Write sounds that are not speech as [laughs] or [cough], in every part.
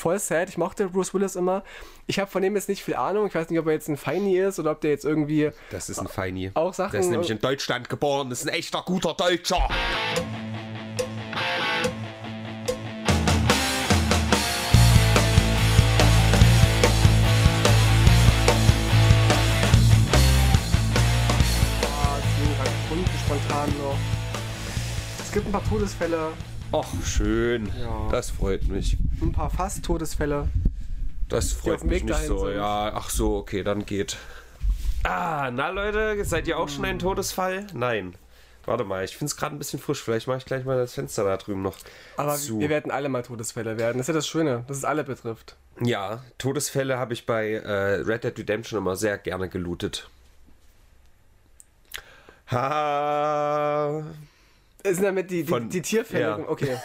voll sad. Ich mochte Bruce Willis immer. Ich habe von dem jetzt nicht viel Ahnung. Ich weiß nicht, ob er jetzt ein Feini ist oder ob der jetzt irgendwie Das ist ein Feini. auch Sachen. Der ist nämlich in Deutschland geboren. Das ist ein echter guter Deutscher. Ah, spontan noch. Es gibt ein paar Todesfälle, Ach, schön. Ja. Das freut mich. ein paar fast Todesfälle. Das freut mich nicht so. sind. Ja, ach so, okay, dann geht. Ah, na Leute, seid ihr auch schon ein Todesfall? Nein. Warte mal, ich finde es gerade ein bisschen frisch. Vielleicht mache ich gleich mal das Fenster da drüben noch Aber zu. wir werden alle mal Todesfälle werden. Das ist ja das Schöne, dass es alle betrifft. Ja, Todesfälle habe ich bei äh, Red Dead Redemption immer sehr gerne gelootet. Ha. Es sind damit die, die, Von- die Tierfälle. ja. Okay.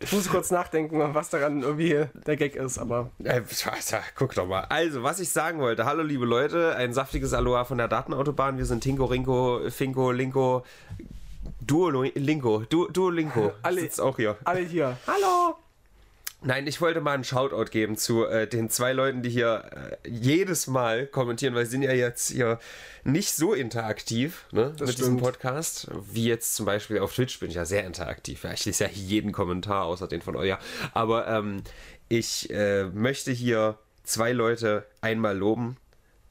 ich muss kurz nachdenken, was daran irgendwie der Gag ist, aber. Äh, guck doch mal. Also, was ich sagen wollte. Hallo, liebe Leute. Ein saftiges Aloha von der Datenautobahn. Wir sind Tinko, Rinko, Finko, Linko, Duolingo. Du, Duolingo. Alle- Sitzt auch hier. Alle hier. Hallo! Nein, ich wollte mal einen Shoutout geben zu äh, den zwei Leuten, die hier äh, jedes Mal kommentieren, weil sie sind ja jetzt hier nicht so interaktiv ne, mit diesem stimmt. Podcast. Wie jetzt zum Beispiel auf Twitch bin ich ja sehr interaktiv. Ja, ich lese ja jeden Kommentar, außer den von euch. Aber ähm, ich äh, möchte hier zwei Leute einmal loben.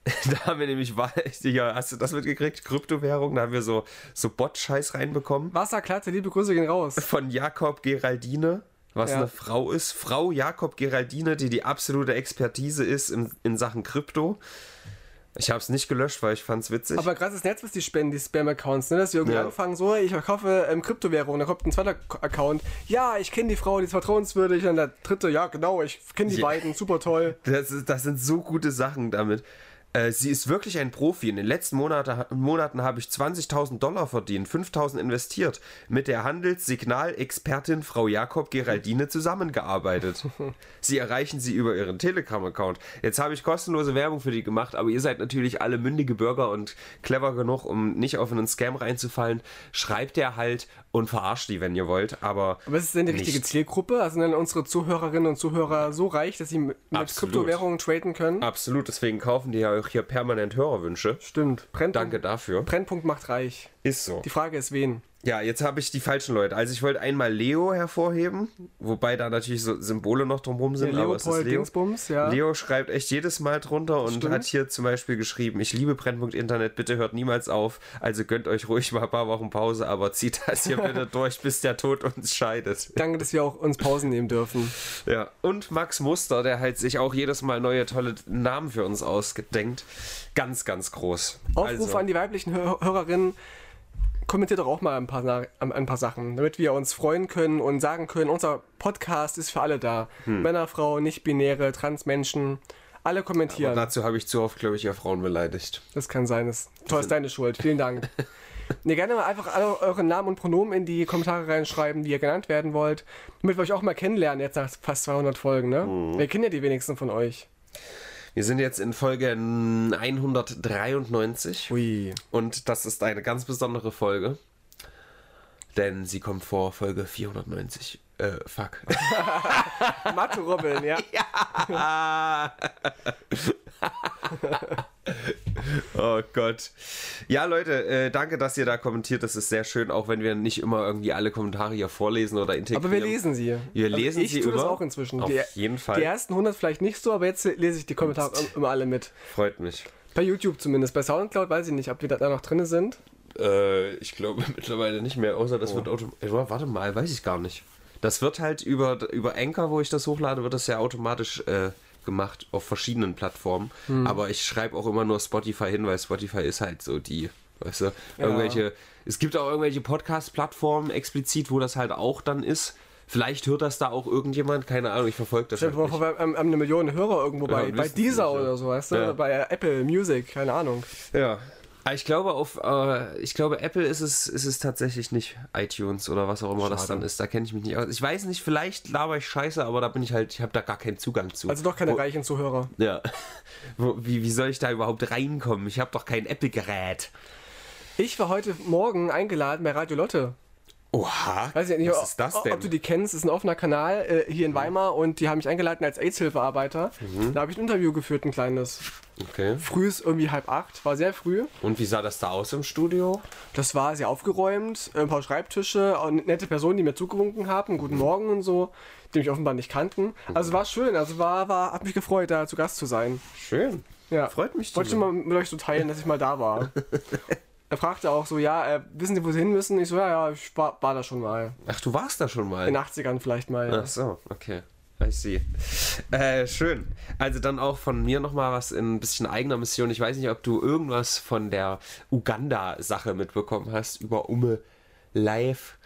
[laughs] Da haben wir nämlich, hier, [laughs] hast du das mitgekriegt? Kryptowährung, da haben wir so, so Bot-Scheiß reinbekommen Wasserklatte, liebe Grüße gehen raus. von Jakob Geraldine, was Ja. eine Frau ist. Frau Jakob Geraldine, die die absolute Expertise ist in, in Sachen Krypto. Ich habe es nicht gelöscht, weil ich fand es witzig. Aber krasses Netz, was die spenden, die Spam-Accounts, ne? dass sie irgendwie Ja. anfangen, so, ich verkaufe ähm, Kryptowährung, dann kommt ein zweiter Account, ja, ich kenne die Frau, die ist vertrauenswürdig, und der dritte, ja, genau, ich kenne die Ja. beiden, super toll. Das, ist, das sind so gute Sachen damit. Äh, sie ist wirklich ein Profi. In den letzten Monate, Monaten habe ich 20.000 Dollar verdient, 5.000 investiert, mit der Handelssignalexpertin Frau Jakob Geraldine zusammengearbeitet. [laughs] sie erreichen sie über ihren Telegram-Account. Jetzt habe ich kostenlose Werbung für die gemacht, aber ihr seid natürlich alle mündige Bürger und clever genug, um nicht auf einen Scam reinzufallen. Schreibt der halt und verarscht die, wenn ihr wollt. Aber, Aber ist es denn die richtige Nicht. Zielgruppe? Also sind denn unsere Zuhörerinnen und Zuhörer so reich, dass sie mit mit Absolut. Kryptowährungen traden können? absolut, deswegen kaufen die ja auch hier permanent Hörerwünsche. Stimmt. Brennpunkt, Danke dafür. Brennpunkt macht reich. Ist so. Die Frage ist, wen? Ja, jetzt habe ich die falschen Leute. Also ich wollte einmal Leo hervorheben, wobei da natürlich so Symbole noch drumherum sind. Der aber es ist Leo. Dingsbums, ja. Leo schreibt echt jedes Mal drunter und Stimmt. hat hier zum Beispiel geschrieben, ich liebe Brennpunkt Internet, bitte hört niemals auf. Also gönnt euch ruhig mal ein paar Wochen Pause, aber zieht das hier [laughs] bitte durch, bis der Tod uns scheidet. Danke, dass wir auch uns Pausen nehmen dürfen. Ja. Und Max Muster, der halt sich auch jedes Mal neue tolle Namen für uns ausgedenkt. Ganz, ganz groß. Aufruf Also- an die weiblichen Hör Hörerinnen. Kommentiert doch auch mal ein paar, ein paar Sachen, damit wir uns freuen können und sagen können, unser Podcast ist für alle da. Hm. Männer, Frauen, nicht-binäre, Transmenschen. Alle kommentieren. Aber dazu habe ich zu oft, glaube ich, ja Frauen beleidigt. Das kann sein. Das Tor ist deine Schuld. Vielen Dank. [laughs] Ne, gerne mal einfach alle eure Namen und Pronomen in die Kommentare reinschreiben, die ihr genannt werden wollt, damit wir euch auch mal kennenlernen, jetzt nach fast 200 Folgen, ne? Mhm. Wir kennen ja die wenigsten von euch. Wir sind jetzt in Folge 193 Ui. und das ist eine ganz besondere Folge, denn sie kommt vor Folge 490. Äh, fuck. [laughs] Mathe Robin, [laughs] ja. oh Gott. Ja, Leute, äh, danke, dass ihr da kommentiert. Das ist sehr schön, auch wenn wir nicht immer irgendwie alle Kommentare hier vorlesen oder integrieren. Aber wir lesen sie. Wir Also lesen ich sie tue das immer. auch inzwischen. Auf die, jeden Fall. Die ersten 100 vielleicht nicht so, aber jetzt lese ich die Kommentare immer alle mit. Freut mich. Bei YouTube zumindest. Bei Soundcloud weiß ich nicht, ob die da noch drin sind. Äh, ich glaube [laughs] mittlerweile nicht mehr, außer das wird automatisch. Warte mal, weiß ich gar nicht. Das wird halt über, über Anchor, wo ich das hochlade, wird das ja automatisch äh, gemacht auf verschiedenen Plattformen. Aber ich schreibe auch immer nur Spotify hin, weil Spotify ist halt so die, weißt du, irgendwelche. Es gibt auch irgendwelche Podcast-Plattformen explizit, wo das halt auch dann ist. Vielleicht hört das da auch irgendjemand, keine Ahnung, ich verfolge das Stell halt nicht. eine Million Hörer irgendwo bei, wir bei wissen's Deezer nicht, ja. oder so, weißt du? Ja. Bei Apple Music, keine Ahnung. Ja. Aber Ich glaube, auf, äh, ich glaube, Apple ist es, ist es tatsächlich nicht iTunes oder was auch immer das Schade. dann ist. Da kenne ich mich nicht aus. Ich weiß nicht, vielleicht laber ich scheiße, aber da bin ich halt, ich habe da gar keinen Zugang zu. Also doch keine Wo, reichen Zuhörer. Ja. [laughs] Wo, wie, wie soll ich da überhaupt reinkommen? Ich habe doch kein Apple-Gerät. Ich war heute Morgen eingeladen bei Radio Lotte. Oha, Weiß ich nicht, was ob, ist das ob denn? du die kennst, ist ein offener Kanal äh, hier in Weimar und die haben mich eingeladen als AIDS-Hilfearbeiter. Mhm. Da habe ich ein Interview geführt, ein kleines. okay. Früh ist irgendwie halb acht, war sehr früh. Und wie sah das da aus im Studio? Das war sehr aufgeräumt, ein paar Schreibtische, nette Personen, die mir zugewunken haben, guten Morgen und so, die mich offenbar nicht kannten. Also war schön, also war, war, hat mich gefreut, da zu Gast zu sein. Schön. Ja. Freut mich. Wollte ich mal mit euch so teilen, dass ich mal da war. [laughs] er fragte auch so, ja, äh, wissen Sie, wo Sie hin müssen? Ich so, ja, ja, ich war, war da schon mal. Ach, du warst da schon mal. In den 80ern vielleicht mal. Ja. Ach so, okay. Ich sehe. Äh, schön. Also dann auch von mir nochmal was in ein bisschen eigener Mission. Ich weiß nicht, ob du irgendwas von der Uganda-Sache mitbekommen hast über Umme Live.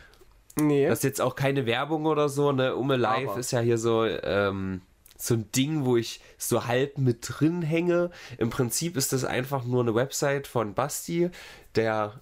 Nee. Das ist jetzt auch keine Werbung oder so, ne? Umme Live Aber. ist ja hier so, ähm, so ein Ding, wo ich so halb mit drin hänge. Im Prinzip ist das einfach nur eine Website von Basti, der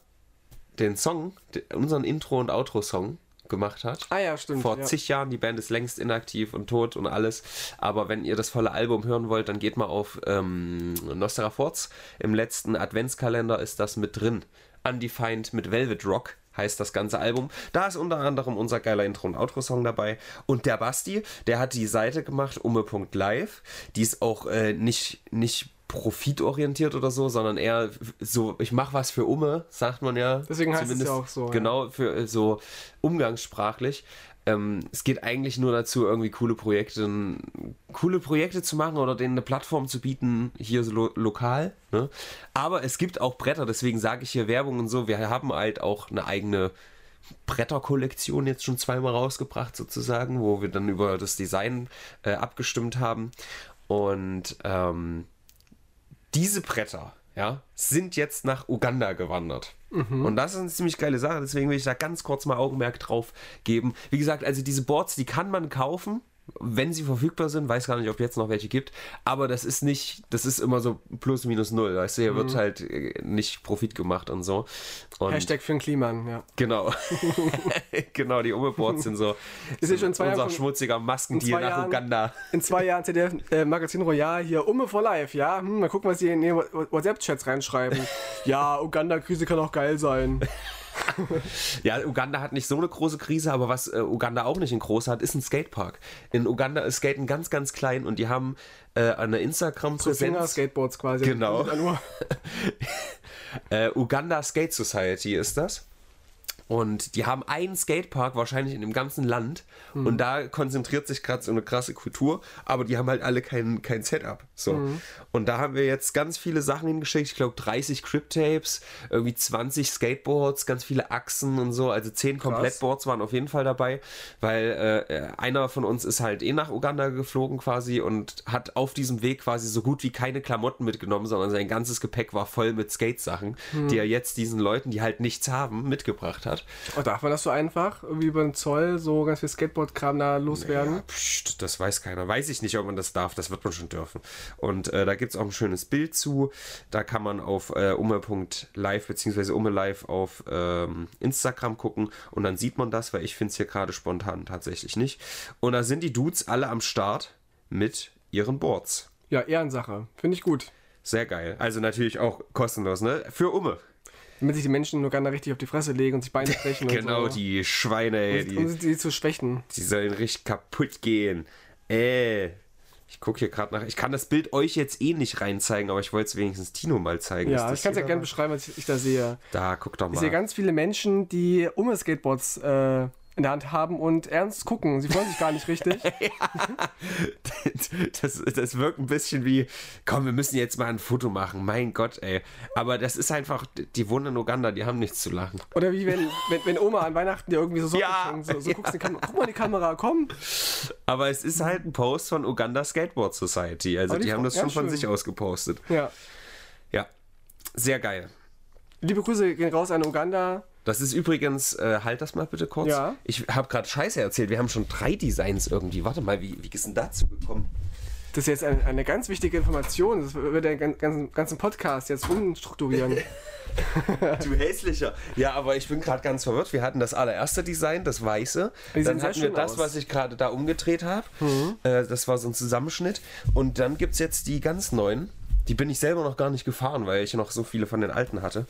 den Song, unseren Intro- und Outro-Song gemacht hat ah ja, stimmt. vor ja. zig Jahren. Die Band ist längst inaktiv und tot und alles. Aber wenn ihr das volle Album hören wollt, dann geht mal auf ähm, Nostra-Forz. Im letzten Adventskalender ist das mit drin. Undefined mit Velvet Rock heißt das ganze Album. Da ist unter anderem unser geiler Intro- und Outro-Song dabei. Und der Basti, der hat die Seite gemacht, umme.live. Die ist auch äh, nicht, nicht profitorientiert oder so, sondern eher so, ich mache was für Umme, sagt man ja. Deswegen heißt es Zumindest ja auch so. Genau, für äh, so umgangssprachlich. Ähm, es geht eigentlich nur dazu, irgendwie coole Projekte, coole Projekte zu machen oder denen eine Plattform zu bieten, hier so lo lokal. Ne? Aber es gibt auch Bretter, deswegen sage ich hier Werbung und so. Wir haben halt auch eine eigene Bretterkollektion jetzt schon zweimal rausgebracht, sozusagen, wo wir dann über das Design äh, abgestimmt haben. Und ähm, diese Bretter, ja, sind jetzt nach Uganda gewandert. Und das ist eine ziemlich geile Sache, deswegen will ich da ganz kurz mal Augenmerk drauf geben. Wie gesagt, also diese Boards, die kann man kaufen, wenn sie verfügbar sind. Weiß gar nicht, ob jetzt noch welche gibt, aber das ist nicht, das ist immer so plus minus null. Weißt du, hier wird halt äh, nicht Profit gemacht und so. Und Hashtag für den Kliman, ja. Genau. [laughs] [laughs] genau, die Umeboards sind so [laughs] Ist ja schon zwei unser Jahre schon- schmutziger Maskendeal nach Jahren- Uganda. In zwei Jahren ZDF äh, Magazin Royal hier Umme for Life, ja? Hm, mal gucken, was sie in ihre WhatsApp-Chats reinschreiben. ja, Uganda-Krise kann auch geil sein. Ja, Uganda hat nicht so eine große Krise, aber was äh, Uganda auch nicht in groß hat, ist ein Skatepark. In Uganda ist Skaten ganz, ganz klein und die haben äh, eine Instagram-Präsenz. Finger-Skateboards quasi. Genau. [laughs] Äh, Uganda Skate Society ist das. Und die haben einen Skatepark wahrscheinlich in dem ganzen Land. Und da konzentriert sich gerade so eine krasse Kultur. Aber die haben halt alle kein, kein Setup. So. Und da haben wir jetzt ganz viele Sachen hingeschickt. Ich glaube 30 Crypt-Tapes, irgendwie 20 Skateboards, ganz viele Achsen und so. Also 10 Komplettboards waren auf jeden Fall dabei. Weil äh, einer von uns ist halt eh nach Uganda geflogen quasi und hat auf diesem Weg quasi so gut wie keine Klamotten mitgenommen, sondern sein ganzes Gepäck war voll mit Skate-Sachen, die er jetzt diesen Leuten, die halt nichts haben, mitgebracht hat. Oh, darf man das so einfach? Irgendwie über den Zoll so ganz viel Skateboard-Kram da loswerden? Ja, pst, das weiß keiner. Weiß ich nicht, ob man das darf. Das wird man schon dürfen. Und äh, da gibt es auch ein schönes Bild zu. Da kann man auf äh, umme.live bzw. umme.live auf ähm, Instagram gucken und dann sieht man das, weil ich finde es hier gerade spontan tatsächlich nicht. Und da sind die Dudes alle am Start mit ihren Boards. Ja, Ehrensache. Finde ich gut. Sehr geil. Also natürlich auch kostenlos, ne? Für Umme. Damit sich die Menschen in Uganda richtig auf die Fresse legen und sich Beine [laughs] brechen Genau, und so. die Schweine, ey, um, die, um sie zu schwächen. Die sollen richtig kaputt gehen. Äh. Ich gucke hier gerade nach. Ich kann das Bild euch jetzt eh nicht reinzeigen, aber ich wollte es wenigstens Tino mal zeigen. Ja, ich kann es ja gerne beschreiben, was ich, ich da sehe. Da, guck doch Ich sehe mal. ganz viele Menschen, die Umme Skateboards äh, in der Hand haben und ernst gucken. Sie freuen sich gar nicht richtig. [laughs] Das, das wirkt ein bisschen wie, komm, wir müssen jetzt mal ein Foto machen. Mein Gott, ey. Aber das ist einfach, die wohnen in Uganda, die haben nichts zu lachen. Oder wie wenn, wenn, wenn Oma an Weihnachten dir irgendwie so Socken Ja, schenkt. So, so ja. guckst die Kamera. Guck mal in die Kamera, komm. Aber es ist halt ein Post von Uganda Skateboard Society. Also die die haben das ja, schon von sich aus gepostet. Ja. Ja. Sehr geil. Liebe Grüße gehen raus an Uganda. Das ist übrigens, äh, halt das mal bitte kurz. Ja. Ich habe gerade Scheiße erzählt. Wir haben schon drei Designs irgendwie. Warte mal, wie, wie ist denn dazu gekommen? Das ist jetzt eine, eine ganz wichtige Information. Das wird den gan- ganzen, ganzen Podcast jetzt umstrukturieren. [laughs] [laughs] Du hässlicher. Ja, aber ich bin gerade ganz verwirrt. Wir hatten das allererste Design, das weiße. Die Dann hatten wir das, aus. was ich gerade da umgedreht habe. Äh, das war so ein Zusammenschnitt. Und dann gibt es jetzt die ganz neuen. Die bin ich selber noch gar nicht gefahren, weil ich noch so viele von den alten hatte.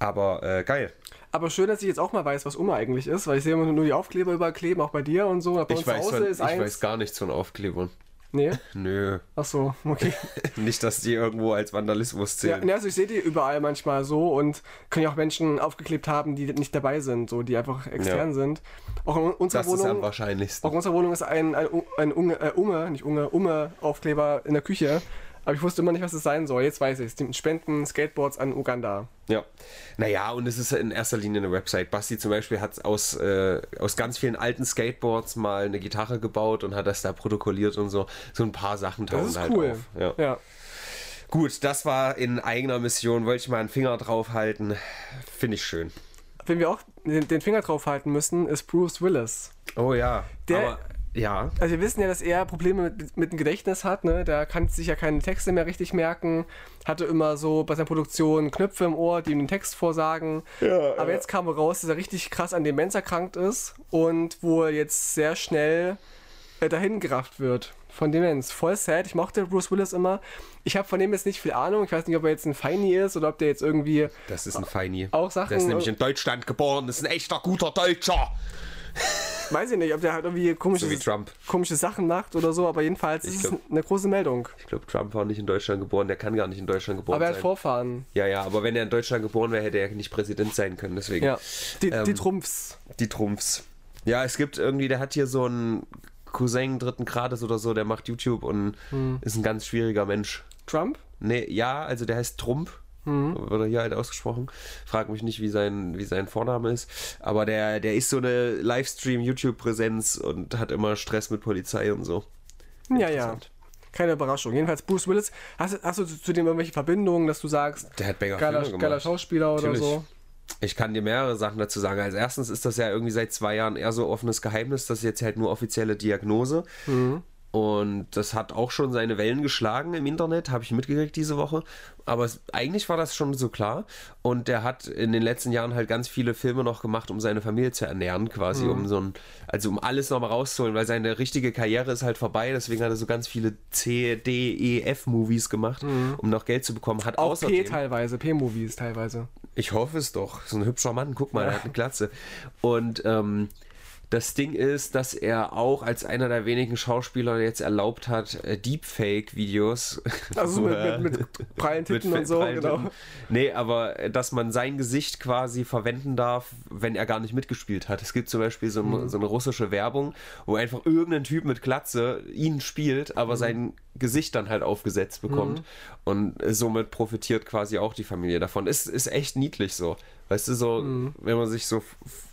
Aber äh, geil. Aber schön, dass ich jetzt auch mal weiß, was Umme eigentlich ist, weil ich sehe immer nur die Aufkleber überall kleben, auch bei dir und so. Bei Ich uns weiß, zu Hause von, ist ich eins. weiß gar nichts von Aufklebern. Nee? [laughs] Nö. Ach so, okay. [laughs] Nicht, dass die irgendwo als Vandalismus Ja, zählen. ne, also ich sehe die überall manchmal so und können ja auch Menschen aufgeklebt haben, die nicht dabei sind, so die einfach extern Ja. sind. Auch in unserer das ist am Wohnung, wahrscheinlichsten. auch in unserer Wohnung ist ein, ein, ein Unge, äh, Umme, nicht Unge, Umme-Aufkleber in der Küche. Aber ich wusste immer nicht, was es sein soll. Jetzt weiß ich es. Die spenden Skateboards an Uganda. Ja. Naja, und es ist in erster Linie eine Website. Basti zum Beispiel hat aus, äh, aus ganz vielen alten Skateboards mal eine Gitarre gebaut und hat das da protokolliert und so. So ein paar Sachen tauchen Das ist halt cool. auf. Ja. ja. Gut, das war in eigener Mission. Wollte ich mal einen Finger drauf halten. Finde ich schön. Wenn wir auch den, Finger drauf halten müssen, ist Bruce Willis. Oh ja. Der- Aber, ja. Also wir wissen ja, dass er Probleme mit, mit dem Gedächtnis hat, ne? Der kann sich ja keine Texte mehr richtig merken, hatte immer so bei seiner Produktion Knöpfe im Ohr, die ihm den Text vorsagen. Aber jetzt kam raus, dass er richtig krass an Demenz erkrankt ist und wo er jetzt sehr schnell äh, dahin gerafft wird von Demenz. Voll sad. Ich mochte Bruce Willis immer. Ich habe von dem jetzt nicht viel Ahnung. Ich weiß nicht, ob er jetzt ein Feini ist oder ob der jetzt irgendwie Das ist ein Feini. Auch Sachen- Der ist nämlich in Deutschland geboren. Das ist ein echter guter Deutscher. [laughs] Weiß ich nicht, ob der halt irgendwie komische, So komische Sachen macht oder so, aber jedenfalls ist glaub- es eine große Meldung. Ich glaube, Trump war nicht in Deutschland geboren. Der kann gar nicht in Deutschland geboren Aber er hat sein. Vorfahren. Ja, ja, aber wenn er in Deutschland geboren wäre, hätte er nicht Präsident sein können. Deswegen. Ja. Die, Ähm, die Trumpfs. Die Trumpfs. Ja, es gibt irgendwie, der hat hier so einen Cousin dritten Grades oder so, der macht YouTube und Hm. ist ein ganz schwieriger Mensch. Trump? Nee, ja, also der heißt Trump. Hm. Wird er hier halt ausgesprochen. Frag mich nicht, wie sein, wie sein Vorname ist. Aber der, der ist so eine Livestream-YouTube-Präsenz und hat immer Stress mit Polizei und so. Ja, ja. Keine Überraschung. Jedenfalls Bruce Willis. Hast, du- hast du zu, dem irgendwelche Verbindungen, dass du sagst, Der hat mega geiler, Filme geiler. Schauspieler oder Natürlich. so? Ich kann dir mehrere Sachen dazu sagen. Als erstens ist das ja irgendwie seit zwei Jahren eher so offenes Geheimnis, das ist jetzt halt nur offizielle Diagnose. Und das hat auch schon seine Wellen geschlagen im Internet, habe ich mitgekriegt diese Woche. Aber es, eigentlich war das schon so klar. Und der hat in den letzten Jahren halt ganz viele Filme noch gemacht, um seine Familie zu ernähren, quasi, um so ein, also um alles nochmal rauszuholen, weil seine richtige Karriere ist halt vorbei. Deswegen hat er so ganz viele C, D, E, F-Movies gemacht, um noch Geld zu bekommen. Hat Auch außerdem, P teilweise, P-Movies teilweise. ich hoffe es doch. So ein hübscher Mann, guck mal, der hat eine [laughs] Glatze. Und ähm, das Ding ist, dass er auch als einer der wenigen Schauspieler jetzt erlaubt hat, äh, Deepfake-Videos. [laughs] Also so, mit, mit, mit prallen [laughs] Titten mit und so, genau. Titten. Nee, aber äh, dass man sein Gesicht quasi verwenden darf, wenn er gar nicht mitgespielt hat. Es gibt zum Beispiel so, Mhm. so eine russische Werbung, wo einfach irgendein Typ mit Glatze ihn spielt, aber sein Gesicht dann halt aufgesetzt bekommt. Mhm. Und äh, somit profitiert quasi auch die Familie davon. Ist, ist echt niedlich so. Weißt du, so, Mhm. wenn man sich so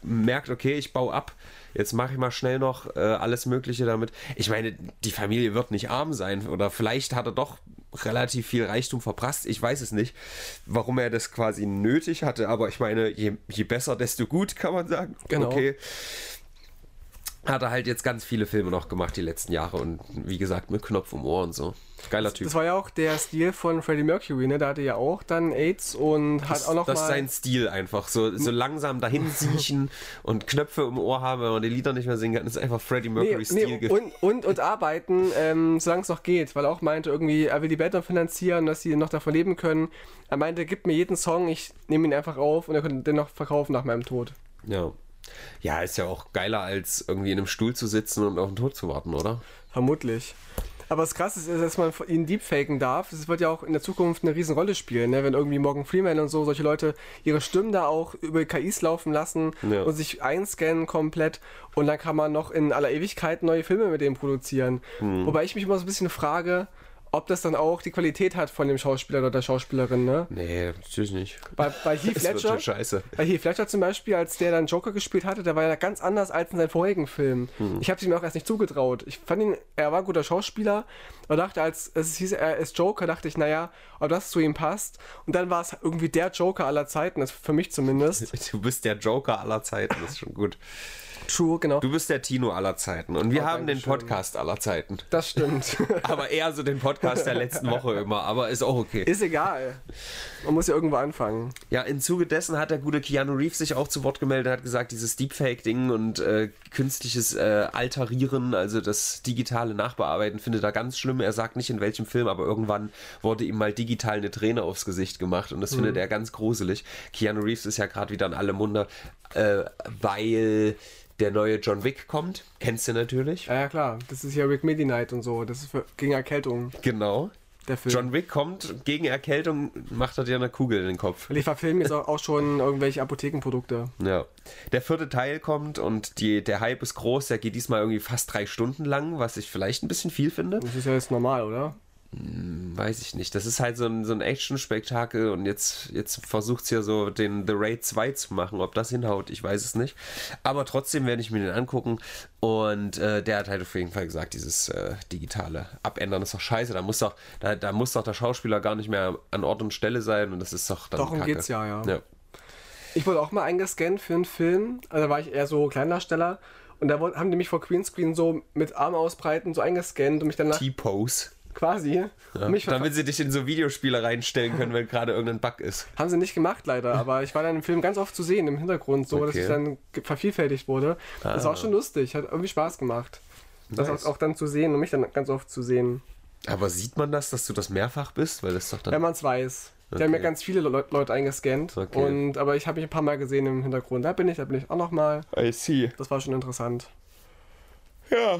merkt, okay, ich baue ab, jetzt mache ich mal schnell noch äh, alles Mögliche damit. Ich meine, die Familie wird nicht arm sein oder vielleicht hat er doch relativ viel Reichtum verprasst. Ich weiß es nicht, warum er das quasi nötig hatte, aber ich meine, je, je besser, desto gut, kann man sagen. Genau. Okay. Hat er halt jetzt ganz viele Filme noch gemacht die letzten Jahre und wie gesagt mit Knopf im Ohr und so. Geiler Typ. Das war ja auch der Stil von Freddie Mercury, ne? Der hatte ja auch dann AIDS und hat auch noch das ist mal... sein Stil einfach. So, so langsam dahin [laughs] siechen und Knöpfe im Ohr haben, wenn man die Lieder nicht mehr singen kann. Das ist einfach Freddie Nee, Mercury Stil. nee, und, und, und arbeiten, ähm, solange es noch geht, weil er auch meinte, irgendwie, er will die Band noch finanzieren, dass sie noch davon leben können. Er meinte, gib mir jeden Song, ich nehme ihn einfach auf und er könnte den noch verkaufen nach meinem Tod. ja. Ja, ist ja auch geiler, als irgendwie in einem Stuhl zu sitzen und auf den Tod zu warten, oder? Vermutlich. Aber das Krasse ist, dass man ihn deepfaken darf. Das wird ja auch in der Zukunft eine Riesenrolle spielen, ne? wenn irgendwie Morgan Freeman und so solche Leute ihre Stimmen da auch über KIs laufen lassen Ja. und sich einscannen komplett und dann kann man noch in aller Ewigkeit neue Filme mit dem produzieren. Hm. Wobei ich mich immer so ein bisschen frage, ob das dann auch die Qualität hat von dem Schauspieler oder der Schauspielerin. Ne? Nee, natürlich nicht. Bei, bei [laughs] Heath Ledger, bei Heath Ledger zum Beispiel, als der dann Joker gespielt hatte, der war ja ganz anders als in seinen vorigen Filmen. Hm. Ich habe ihm auch erst nicht zugetraut. Ich fand ihn, er war ein guter Schauspieler, aber dachte, als es hieß, er ist Joker, dachte ich, naja, ob das zu ihm passt. Und dann war es irgendwie der Joker aller Zeiten, das für mich zumindest. [laughs] Du bist der Joker aller Zeiten, das ist schon gut. True, genau. Du bist der Tino aller Zeiten und wir Oh, haben den. Podcast aller Zeiten. Das stimmt. [laughs] Aber eher so den Podcast der letzten [laughs] Woche immer, aber ist auch okay. ist egal. Man muss ja irgendwo anfangen. Ja, im Zuge dessen hat der gute Keanu Reeves sich auch zu Wort gemeldet, hat gesagt, dieses Deepfake-Ding und äh, künstliches äh, Altarieren, also das digitale Nachbearbeiten, findet er ganz schlimm. Er sagt nicht in welchem Film, aber irgendwann wurde ihm mal digital eine Träne aufs Gesicht gemacht und das mhm. findet er ganz gruselig. Keanu Reeves ist ja gerade wieder in alle Munde, äh, weil der neue John Wick kommt. Kennst du natürlich. Ja, ja klar. Das ist ja Rick Midnight und so. Das ist für, gegen Erkältung. Genau der Film. John Wick kommt gegen Erkältung, macht er dir eine Kugel in den Kopf. Die verfilmen jetzt auch schon irgendwelche Apothekenprodukte. Ja. Der vierte Teil kommt und die, der Hype ist groß. Der geht diesmal irgendwie fast drei Stunden lang, was ich vielleicht ein bisschen viel finde. Das ist ja jetzt normal, oder? Hm, weiß ich nicht. Das ist halt so ein, so ein Action-Spektakel und jetzt, jetzt versucht es ja so den The Raid 2 zu machen. Ob das hinhaut, ich weiß es nicht. Aber trotzdem werde ich mir den angucken und äh, der hat halt auf jeden Fall gesagt, dieses äh, digitale Abändern ist doch scheiße. Da muss doch, da, da muss doch der Schauspieler gar nicht mehr an Ort und Stelle sein und das ist doch dann Darum Kacke. geht's ja, ja. ja. Ich wurde auch mal eingescannt für einen Film. Also da war ich eher so Kleindarsteller. Und da haben die mich vor Greenscreen so mit Arm ausbreiten so eingescannt und mich danach. T-Pose quasi. Ja, damit sie dich in so Videospiele reinstellen können, wenn gerade irgendein Bug ist. Haben sie nicht gemacht, leider, aber ich war dann im Film ganz oft zu sehen im Hintergrund, so okay. dass ich dann vervielfältigt wurde. Ah. Das war auch schon lustig, hat irgendwie Spaß gemacht. Nice. Das auch, auch dann zu sehen und mich dann ganz oft zu sehen. Aber sieht man das, dass du das mehrfach bist? Weil das doch dann Wenn man es weiß. Okay. Die haben ja ganz viele Le Leute eingescannt. Okay. Und, aber ich habe mich ein paar Mal gesehen im Hintergrund. Da bin ich, da bin ich auch nochmal. I see. Das war schon interessant. Ja,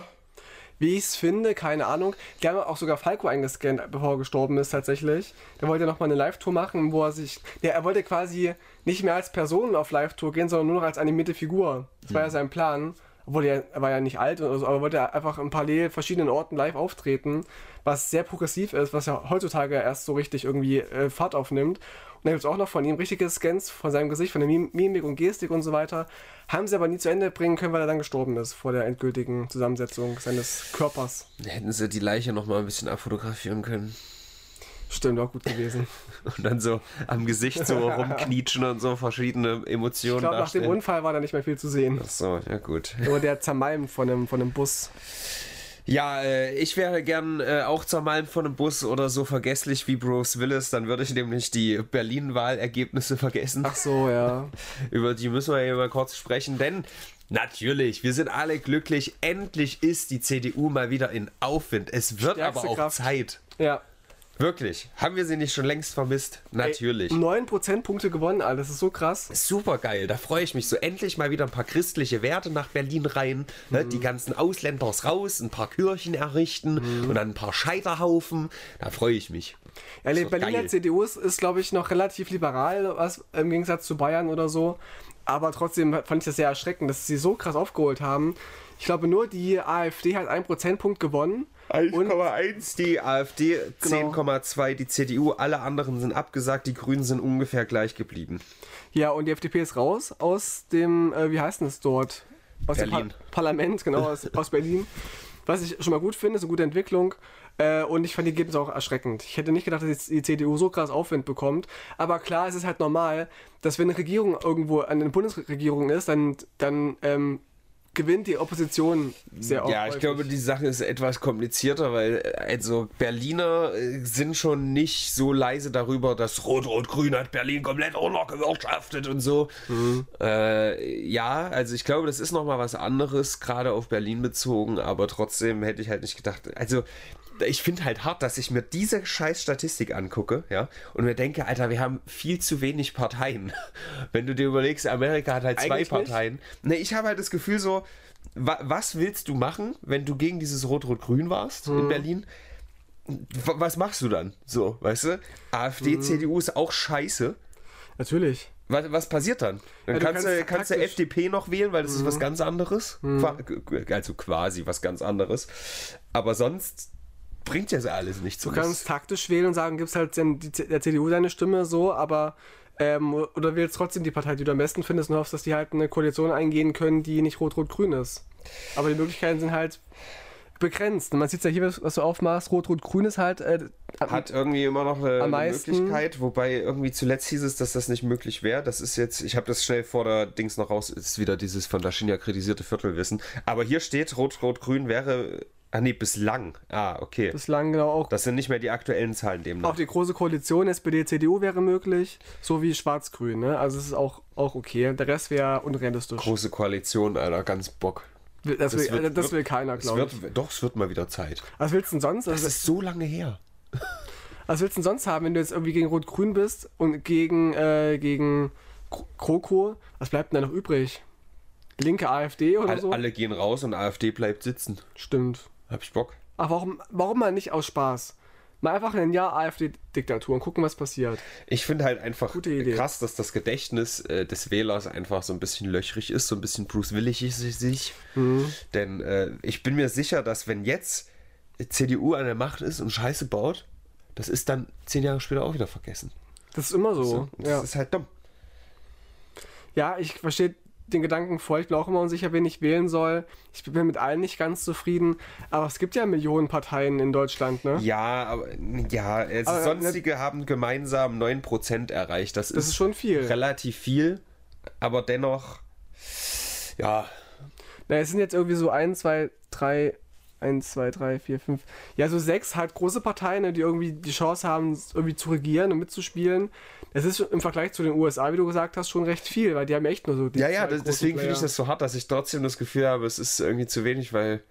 wie ich es finde, keine Ahnung. Die haben auch sogar Falco eingescannt, bevor er gestorben ist tatsächlich. Der wollte nochmal eine Live-Tour machen, wo er sich. Ja, er wollte quasi nicht mehr als Person auf Live-Tour gehen, sondern nur noch als animierte Figur. Das war ja mhm. sein Plan. Obwohl er, er war ja nicht alt, so, aber wollte einfach in parallel verschiedenen Orten live auftreten, was sehr progressiv ist, was ja heutzutage erst so richtig irgendwie äh, Fahrt aufnimmt. Und dann gibt es auch noch von ihm richtige Scans von seinem Gesicht, von der Mimik und Gestik und so weiter. Haben sie aber nie zu Ende bringen können, weil er dann gestorben ist vor der endgültigen Zusammensetzung seines Körpers. Hätten sie die Leiche noch mal ein bisschen abfotografieren können. Stimmt, auch gut gewesen. [laughs] Und dann so am Gesicht so [laughs] rumknietschen und so verschiedene Emotionen. Ich glaube, nach dem Unfall war da nicht mehr viel zu sehen. Ach so, ja gut. Nur der zermalmt von einem, von einem Bus. Ja, äh, ich wäre gern äh, auch zermalmt von einem Bus oder so vergesslich wie Bruce Willis. Dann würde ich nämlich die Berlin-Wahlergebnisse vergessen. Ach so, ja. [laughs] Über die müssen wir ja mal kurz sprechen, denn Natürlich, wir sind alle glücklich. Endlich ist die CDU mal wieder in Aufwind. Es wird Stärkste aber auch Kraft. Zeit. Ja. Wirklich. Haben wir sie nicht schon längst vermisst? Natürlich. 9 Prozentpunkte gewonnen, Alter. Das ist so krass. Super geil. Da freue ich mich so. Endlich mal wieder ein paar christliche Werte nach Berlin rein. Ne? Mhm. Die ganzen Ausländers raus, ein paar Kirchen errichten mhm. und dann ein paar Scheiterhaufen. Da freue ich mich. Ja, die Berliner geil. CDU ist, ist glaube ich, noch relativ liberal, was im Gegensatz zu Bayern oder so. Aber trotzdem fand ich das sehr erschreckend, dass sie so krass aufgeholt haben. Ich glaube, nur die AfD hat einen Prozentpunkt gewonnen. 1,1 die AfD, 10,2 genau. die CDU, alle anderen sind abgesagt, die Grünen sind ungefähr gleich geblieben. Ja, und die FDP ist raus aus dem, äh, wie heißt denn es dort? Aus Berlin. dem Par Parlament, genau, aus, [laughs] aus Berlin. Was ich schon mal gut finde, ist eine gute Entwicklung. Äh, und ich fand die Ergebnisse auch erschreckend. Ich hätte nicht gedacht, dass die CDU so krass Aufwind bekommt. Aber klar, es ist halt normal, dass wenn eine Regierung irgendwo eine Bundesregierung ist, dann, dann ähm, gewinnt die Opposition sehr oft. Ja, ich glaube, die Sache ist etwas komplizierter, weil also Berliner äh, sind schon nicht so leise darüber, dass Rot-Rot-Grün hat Berlin komplett untergewirtschaftet und so. Mhm. Äh, ja, also ich glaube, das ist nochmal was anderes, gerade auf Berlin bezogen, aber trotzdem hätte ich halt nicht gedacht, also ich finde halt hart, dass ich mir diese scheiß Statistik angucke, ja, und mir denke, Alter, wir haben viel zu wenig Parteien. [laughs] Wenn du dir überlegst, Amerika hat halt Eigentlich zwei Parteien. Nicht? Nee, ich habe halt das Gefühl so, wa was willst du machen, wenn du gegen dieses Rot-Rot-Grün warst hm. in Berlin? was machst du dann? So, weißt du? AfD, hm. CDU ist auch scheiße. Natürlich. Was, was passiert dann? Dann ja, kannst, du, kannst du FDP noch wählen, weil das mhm. ist was hm. ganz anderes. Mhm. Also quasi was ganz anderes. Aber sonst bringt ja alles nichts. Du kannst taktisch wählen und sagen, gibst halt der CDU deine Stimme so, aber ähm, oder wählst trotzdem die Partei, die du am besten findest und hoffst, dass die halt eine Koalition eingehen können, die nicht rot-rot-grün ist. Aber die Möglichkeiten sind halt begrenzt. Man sieht ja hier, was du aufmachst, Rot-Rot-Grün ist halt. Äh, Hat irgendwie immer noch eine, eine Möglichkeit, wobei irgendwie zuletzt hieß es, dass das nicht möglich wäre. Das ist jetzt, ich habe das schnell vor der Dings noch raus, ist wieder dieses von Daschinja kritisierte Viertelwissen. Aber hier steht, Rot-Rot-Grün wäre Ah nee, bislang. Ah, okay. Bislang genau auch. Das sind nicht mehr die aktuellen Zahlen demnach. Auch die große Koalition SPD, CDU wäre möglich, so wie Schwarz-Grün, ne? Also es ist auch, auch okay. Der Rest wäre unrealistisch. Große Koalition, Alter, ganz Bock. Das, will, wird, das will keiner, glaube ich. Doch, es wird mal wieder Zeit. Was willst du denn sonst? Das also, ist so lange her. [laughs] Was willst du denn sonst haben, wenn du jetzt irgendwie gegen Rot-Grün bist und gegen, äh, gegen Kroko? Was bleibt denn da noch übrig? Linke AfD oder alle, so? Alle gehen raus und AfD bleibt sitzen. Stimmt. Hab ich Bock. Ach, warum, warum mal nicht aus Spaß? Mal einfach ein Jahr AfD-Diktatur und gucken, was passiert. Ich finde halt einfach krass, dass das Gedächtnis äh, des Wählers einfach so ein bisschen löchrig ist, so ein bisschen Bruce Willig ist sich. Mhm. Denn äh, ich bin mir sicher, dass wenn jetzt CDU an der Macht ist und Scheiße baut, das ist dann zehn Jahre später auch wieder vergessen. Das ist immer so. Also, das ja. ist halt dumm. Ja, ich verstehe den Gedanken voll. Ich bin auch immer unsicher, wen ich wählen soll. Ich bin mit allen nicht ganz zufrieden. Aber es gibt ja Millionen Parteien in Deutschland, ne? Ja, aber ja, also aber, sonstige ne, haben gemeinsam 9% erreicht. Das, das ist, ist schon viel. Relativ viel. Aber dennoch, ja. Na, es sind jetzt irgendwie so 1, 2, 3, 1, 2, 3, 4, 5. Ja, so sechs halt große Parteien, ne, die irgendwie die Chance haben, irgendwie zu regieren und mitzuspielen. Das ist im Vergleich zu den USA, wie du gesagt hast, schon recht viel, weil die haben echt nur so die. Ja, ja, deswegen finde ich das so hart, dass ich trotzdem das Gefühl habe, es ist irgendwie zu wenig, weil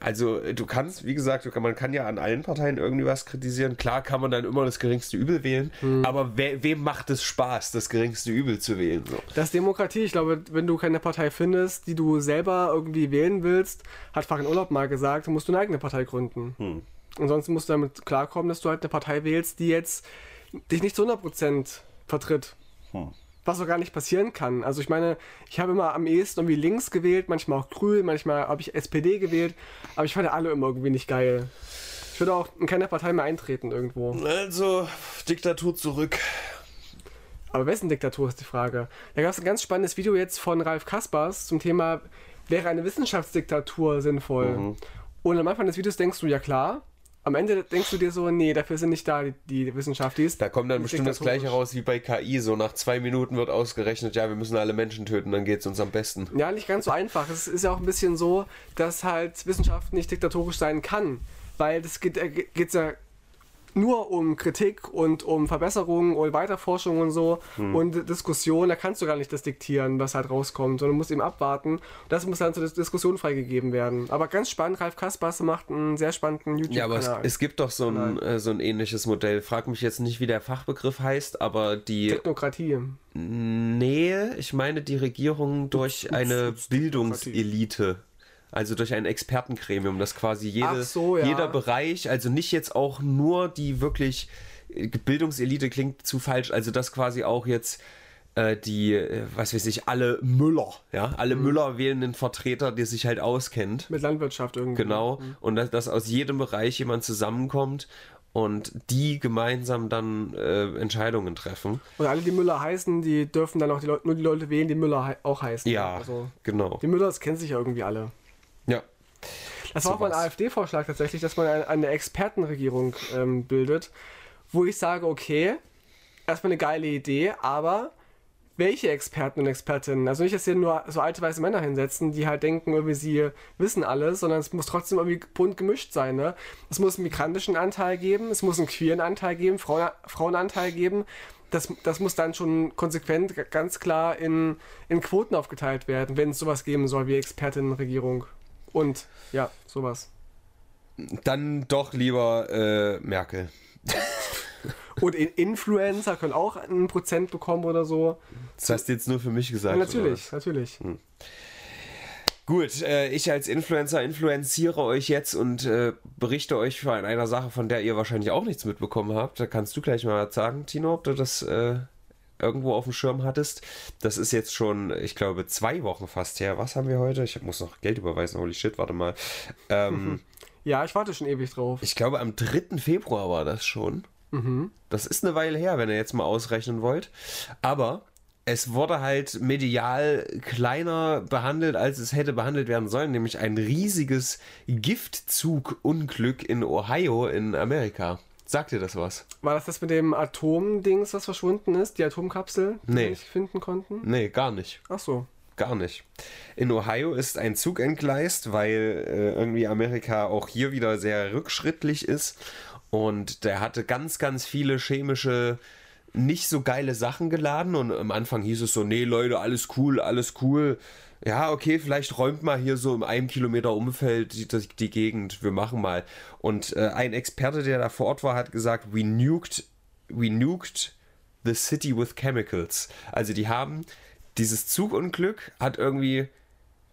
also du kannst, wie gesagt, man kann ja an allen Parteien irgendwie was kritisieren. Klar kann man dann immer das geringste Übel wählen, hm. aber we wem macht es Spaß, das geringste Übel zu wählen? So. Das ist Demokratie. Ich glaube, wenn du keine Partei findest, die du selber irgendwie wählen willst, hat Farin Urlaub mal gesagt, musst du eine eigene Partei gründen. Hm. Ansonsten musst du damit klarkommen, dass du halt eine Partei wählst, die jetzt dich nicht zu 100% vertritt. Hm was so gar nicht passieren kann. Also ich meine, ich habe immer am ehesten irgendwie links gewählt, manchmal auch grün, manchmal habe ich SPD gewählt, aber ich fand alle immer irgendwie nicht geil. Ich würde auch in keiner Partei mehr eintreten irgendwo. Also, Diktatur zurück. Aber wessen Diktatur ist die Frage? Da gab es ein ganz spannendes Video jetzt von Ralf Kaspers zum Thema, wäre eine Wissenschaftsdiktatur sinnvoll? Mhm. Und am Anfang des Videos denkst du, ja klar, am Ende denkst du dir so, nee, dafür sind nicht da die, die Wissenschaft, die ist. Da kommt dann bestimmt das gleiche raus wie bei KI. So nach zwei Minuten wird ausgerechnet, ja, wir müssen alle Menschen töten, dann geht es uns am besten. Ja, nicht ganz so einfach. Es ist ja auch ein bisschen so, dass halt Wissenschaft nicht diktatorisch sein kann. Weil das geht, äh, geht's ja nur um Kritik und um Verbesserungen und Weiterforschung und so hm. und Diskussion, da kannst du gar nicht das diktieren, was halt rauskommt, sondern musst eben abwarten. Das muss dann zur Diskussion freigegeben werden. Aber ganz spannend, Ralf Kaspers macht einen sehr spannenden YouTube-Kanal. Ja, aber es, es, gibt doch so ein, äh, so ein ähnliches Modell. Frag mich jetzt nicht, wie der Fachbegriff heißt, aber die... Technokratie. Nee, ich meine die Regierung durch eine Bildungselite. Also durch ein Expertengremium, das quasi jede, so, ja. jeder Bereich, also nicht jetzt auch nur die wirklich äh, Bildungselite klingt zu falsch, also das quasi auch jetzt äh, die, äh, was weiß ich, alle Müller, ja, alle mhm. Müller wählenden Vertreter, die sich halt auskennt. Mit Landwirtschaft irgendwie. Genau. Mhm. Und dass, dass, aus jedem Bereich jemand zusammenkommt und die gemeinsam dann äh, Entscheidungen treffen. Und alle, die Müller heißen, die dürfen dann auch die nur die Leute wählen, die Müller he auch heißen. Ja, also, genau. Die Müllers kennen sich ja irgendwie alle. Das war auch mein AfD-Vorschlag tatsächlich, dass man eine, eine Expertenregierung ähm, bildet, wo ich sage, okay, erstmal eine geile Idee, aber welche Experten und Expertinnen? Also nicht, dass hier nur so alte weiße Männer hinsetzen, die halt denken, irgendwie sie wissen alles, sondern es muss trotzdem irgendwie bunt gemischt sein. Ne? Es muss einen migrantischen Anteil geben, es muss einen queeren Anteil geben, Frauen, Frauenanteil geben. Das, das muss dann schon konsequent ganz klar in, in Quoten aufgeteilt werden, wenn es sowas geben soll wie Expertinnenregierung. Und ja, sowas. Dann doch lieber äh, Merkel. [laughs] Und Influencer können auch einen Prozent bekommen oder so. Das hast du jetzt nur für mich gesagt. Ja, natürlich, natürlich. Hm. Gut, äh, ich als Influencer influenziere euch jetzt und äh, berichte euch von einer Sache, von der ihr wahrscheinlich auch nichts mitbekommen habt. Da kannst du gleich mal sagen, Tino, ob du das äh, irgendwo auf dem Schirm hattest. Das ist jetzt schon, ich glaube, zwei Wochen fast her. Was haben wir heute? Ich muss noch Geld überweisen. Holy shit, warte mal. Ähm, [laughs] ja, ich warte schon ewig drauf. Ich glaube, am 3. Februar war das schon. Mhm. Das ist eine Weile her, wenn ihr jetzt mal ausrechnen wollt. Aber es wurde halt medial kleiner behandelt, als es hätte behandelt werden sollen, nämlich ein riesiges Giftzugunglück in Ohio in Amerika. Sagt dir das was? War das das mit dem Atomdings, was verschwunden ist? Die Atomkapsel, die nee. wir nicht finden konnten? Nee, gar nicht. Ach so. Gar nicht. In Ohio ist ein Zug entgleist, weil äh, irgendwie Amerika auch hier wieder sehr rückschrittlich ist. Und der hatte ganz, ganz viele chemische nicht so geile Sachen geladen und am Anfang hieß es so, nee Leute, alles cool, alles cool. Ja, okay, vielleicht räumt mal hier so im einem Kilometer Umfeld die, die, die Gegend, wir machen mal. Und äh, ein Experte, der da vor Ort war, hat gesagt, we nuked, we nuked the city with chemicals. Also die haben dieses Zugunglück hat irgendwie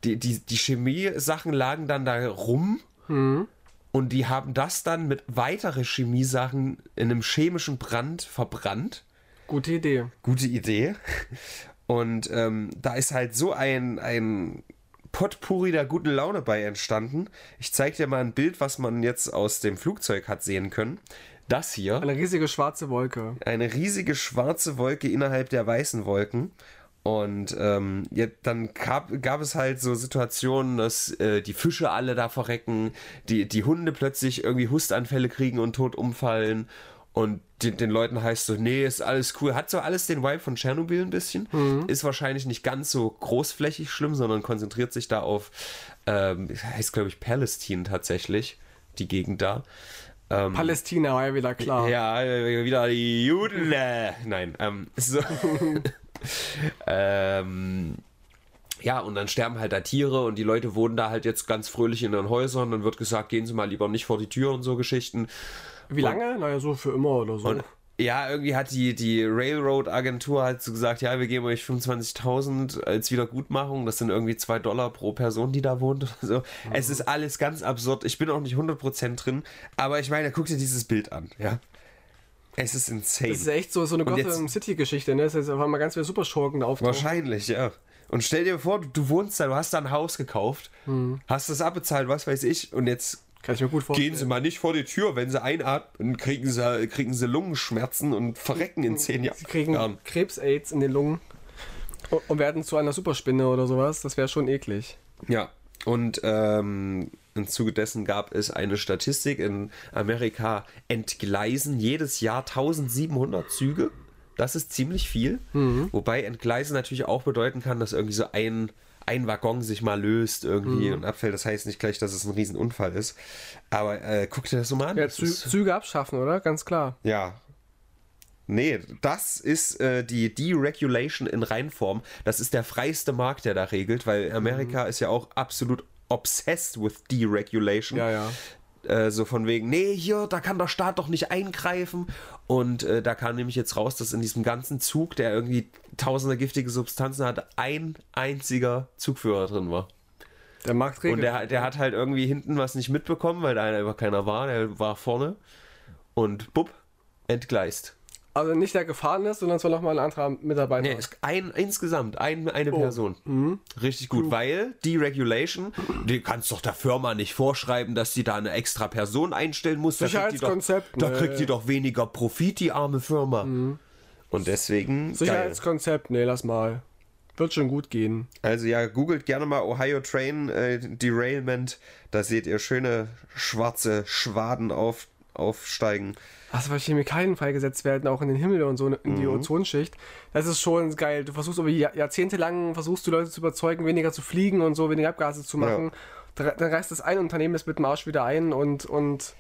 die, die, die Chemie-Sachen lagen dann da rum mhm. und die haben das dann mit weiteren Chemiesachen in einem chemischen Brand verbrannt. Gute Idee. Gute Idee. Und ähm, da ist halt so ein, ein Potpourri der guten Laune bei entstanden. Ich zeige dir mal ein Bild, was man jetzt aus dem Flugzeug hat sehen können. Das hier. Eine riesige schwarze Wolke. Eine riesige schwarze Wolke innerhalb der weißen Wolken. Und ähm, ja, dann gab, gab es halt so Situationen, dass äh, die Fische alle da verrecken, die, die Hunde plötzlich irgendwie Hustanfälle kriegen und tot umfallen. Und den, den Leuten heißt so, nee, ist alles cool. Hat so alles den Vibe von Tschernobyl ein bisschen. Mhm. Ist wahrscheinlich nicht ganz so großflächig schlimm, sondern konzentriert sich da auf, ähm, heißt glaube ich Palästin tatsächlich, die Gegend da. Ähm, Palästina war ja wieder klar. Ja, wieder die Juden. Nein, ähm, so. [laughs] ähm, ja, und dann sterben halt da Tiere und die Leute wohnen da halt jetzt ganz fröhlich in ihren Häusern. Dann wird gesagt, gehen Sie mal lieber nicht vor die Tür und so Geschichten. Wie lange? Naja, so für immer oder so. Und, ja, irgendwie hat die, die Railroad-Agentur halt so gesagt, ja, wir geben euch 25.000 als Wiedergutmachung. Das sind irgendwie 2 Dollar pro Person, die da wohnt oder so. Mhm. Es ist alles ganz absurd. Ich bin auch nicht 100% drin. Aber ich meine, guck dir dieses Bild an, ja. Es ist insane. Das ist echt so, so eine Gotham City-Geschichte, ne? Das ist einfach mal ganz viele Superschurken da Wahrscheinlich, ja. Und stell dir vor, du wohnst da, du hast da ein Haus gekauft, hm. hast das abbezahlt, was weiß ich, und jetzt Kann ich mir gut vorstellen. gehen sie mal nicht vor die Tür, wenn sie einatmen, kriegen sie, kriegen sie Lungenschmerzen und verrecken in zehn Jahren. Sie kriegen Krebs-Aids in den Lungen und werden zu einer Superspinne oder sowas. Das wäre schon eklig. Ja, und ähm, im Zuge dessen gab es eine Statistik in Amerika entgleisen jedes Jahr 1700 Züge. Das ist ziemlich viel. Mhm. Wobei entgleisen natürlich auch bedeuten kann, dass irgendwie so ein, ein Waggon sich mal löst irgendwie mhm. und abfällt. Das heißt nicht gleich, dass es ein Riesenunfall ist. Aber äh, guck dir das so mal an. Ja, Zü Züge abschaffen, oder? Ganz klar. Ja, Nee, das ist äh, die Deregulation in Reinform. Das ist der freiste Markt, der da regelt, weil Amerika mhm. ist ja auch absolut obsessed with Deregulation. Ja, ja. Äh, so von wegen, nee, hier, da kann der Staat doch nicht eingreifen. Und äh, da kam nämlich jetzt raus, dass in diesem ganzen Zug, der irgendwie tausende giftige Substanzen hatte, ein einziger Zugführer drin war. Der Marktregel. Und der, der hat halt irgendwie hinten was nicht mitbekommen, weil da einfach keiner war. Der war vorne. Und bupp, entgleist. Also nicht der gefahren ist, sondern es war nochmal ein anderer Mitarbeiter. Nee, ein, insgesamt ein, eine oh. Person. Mhm. Richtig gut, mhm. weil Deregulation, die kannst doch der Firma nicht vorschreiben, dass sie da eine extra Person einstellen muss. Sicherheitskonzept. Da kriegt, doch, da kriegt die doch weniger Profit, die arme Firma. Mhm. Und deswegen. Sicherheitskonzept, nee, lass mal. Wird schon gut gehen. Also ja, googelt gerne mal Ohio Train äh, Derailment. Da seht ihr schöne schwarze Schwaden auf, aufsteigen was für Chemikalien freigesetzt werden, auch in den Himmel und so in die mhm. Ozonschicht. Das ist schon geil. Du versuchst aber jahrzehntelang versuchst du Leute zu überzeugen, weniger zu fliegen und so, weniger Abgase zu machen. Ja. Dann reißt das ein Unternehmen das mit dem Arsch wieder ein und, und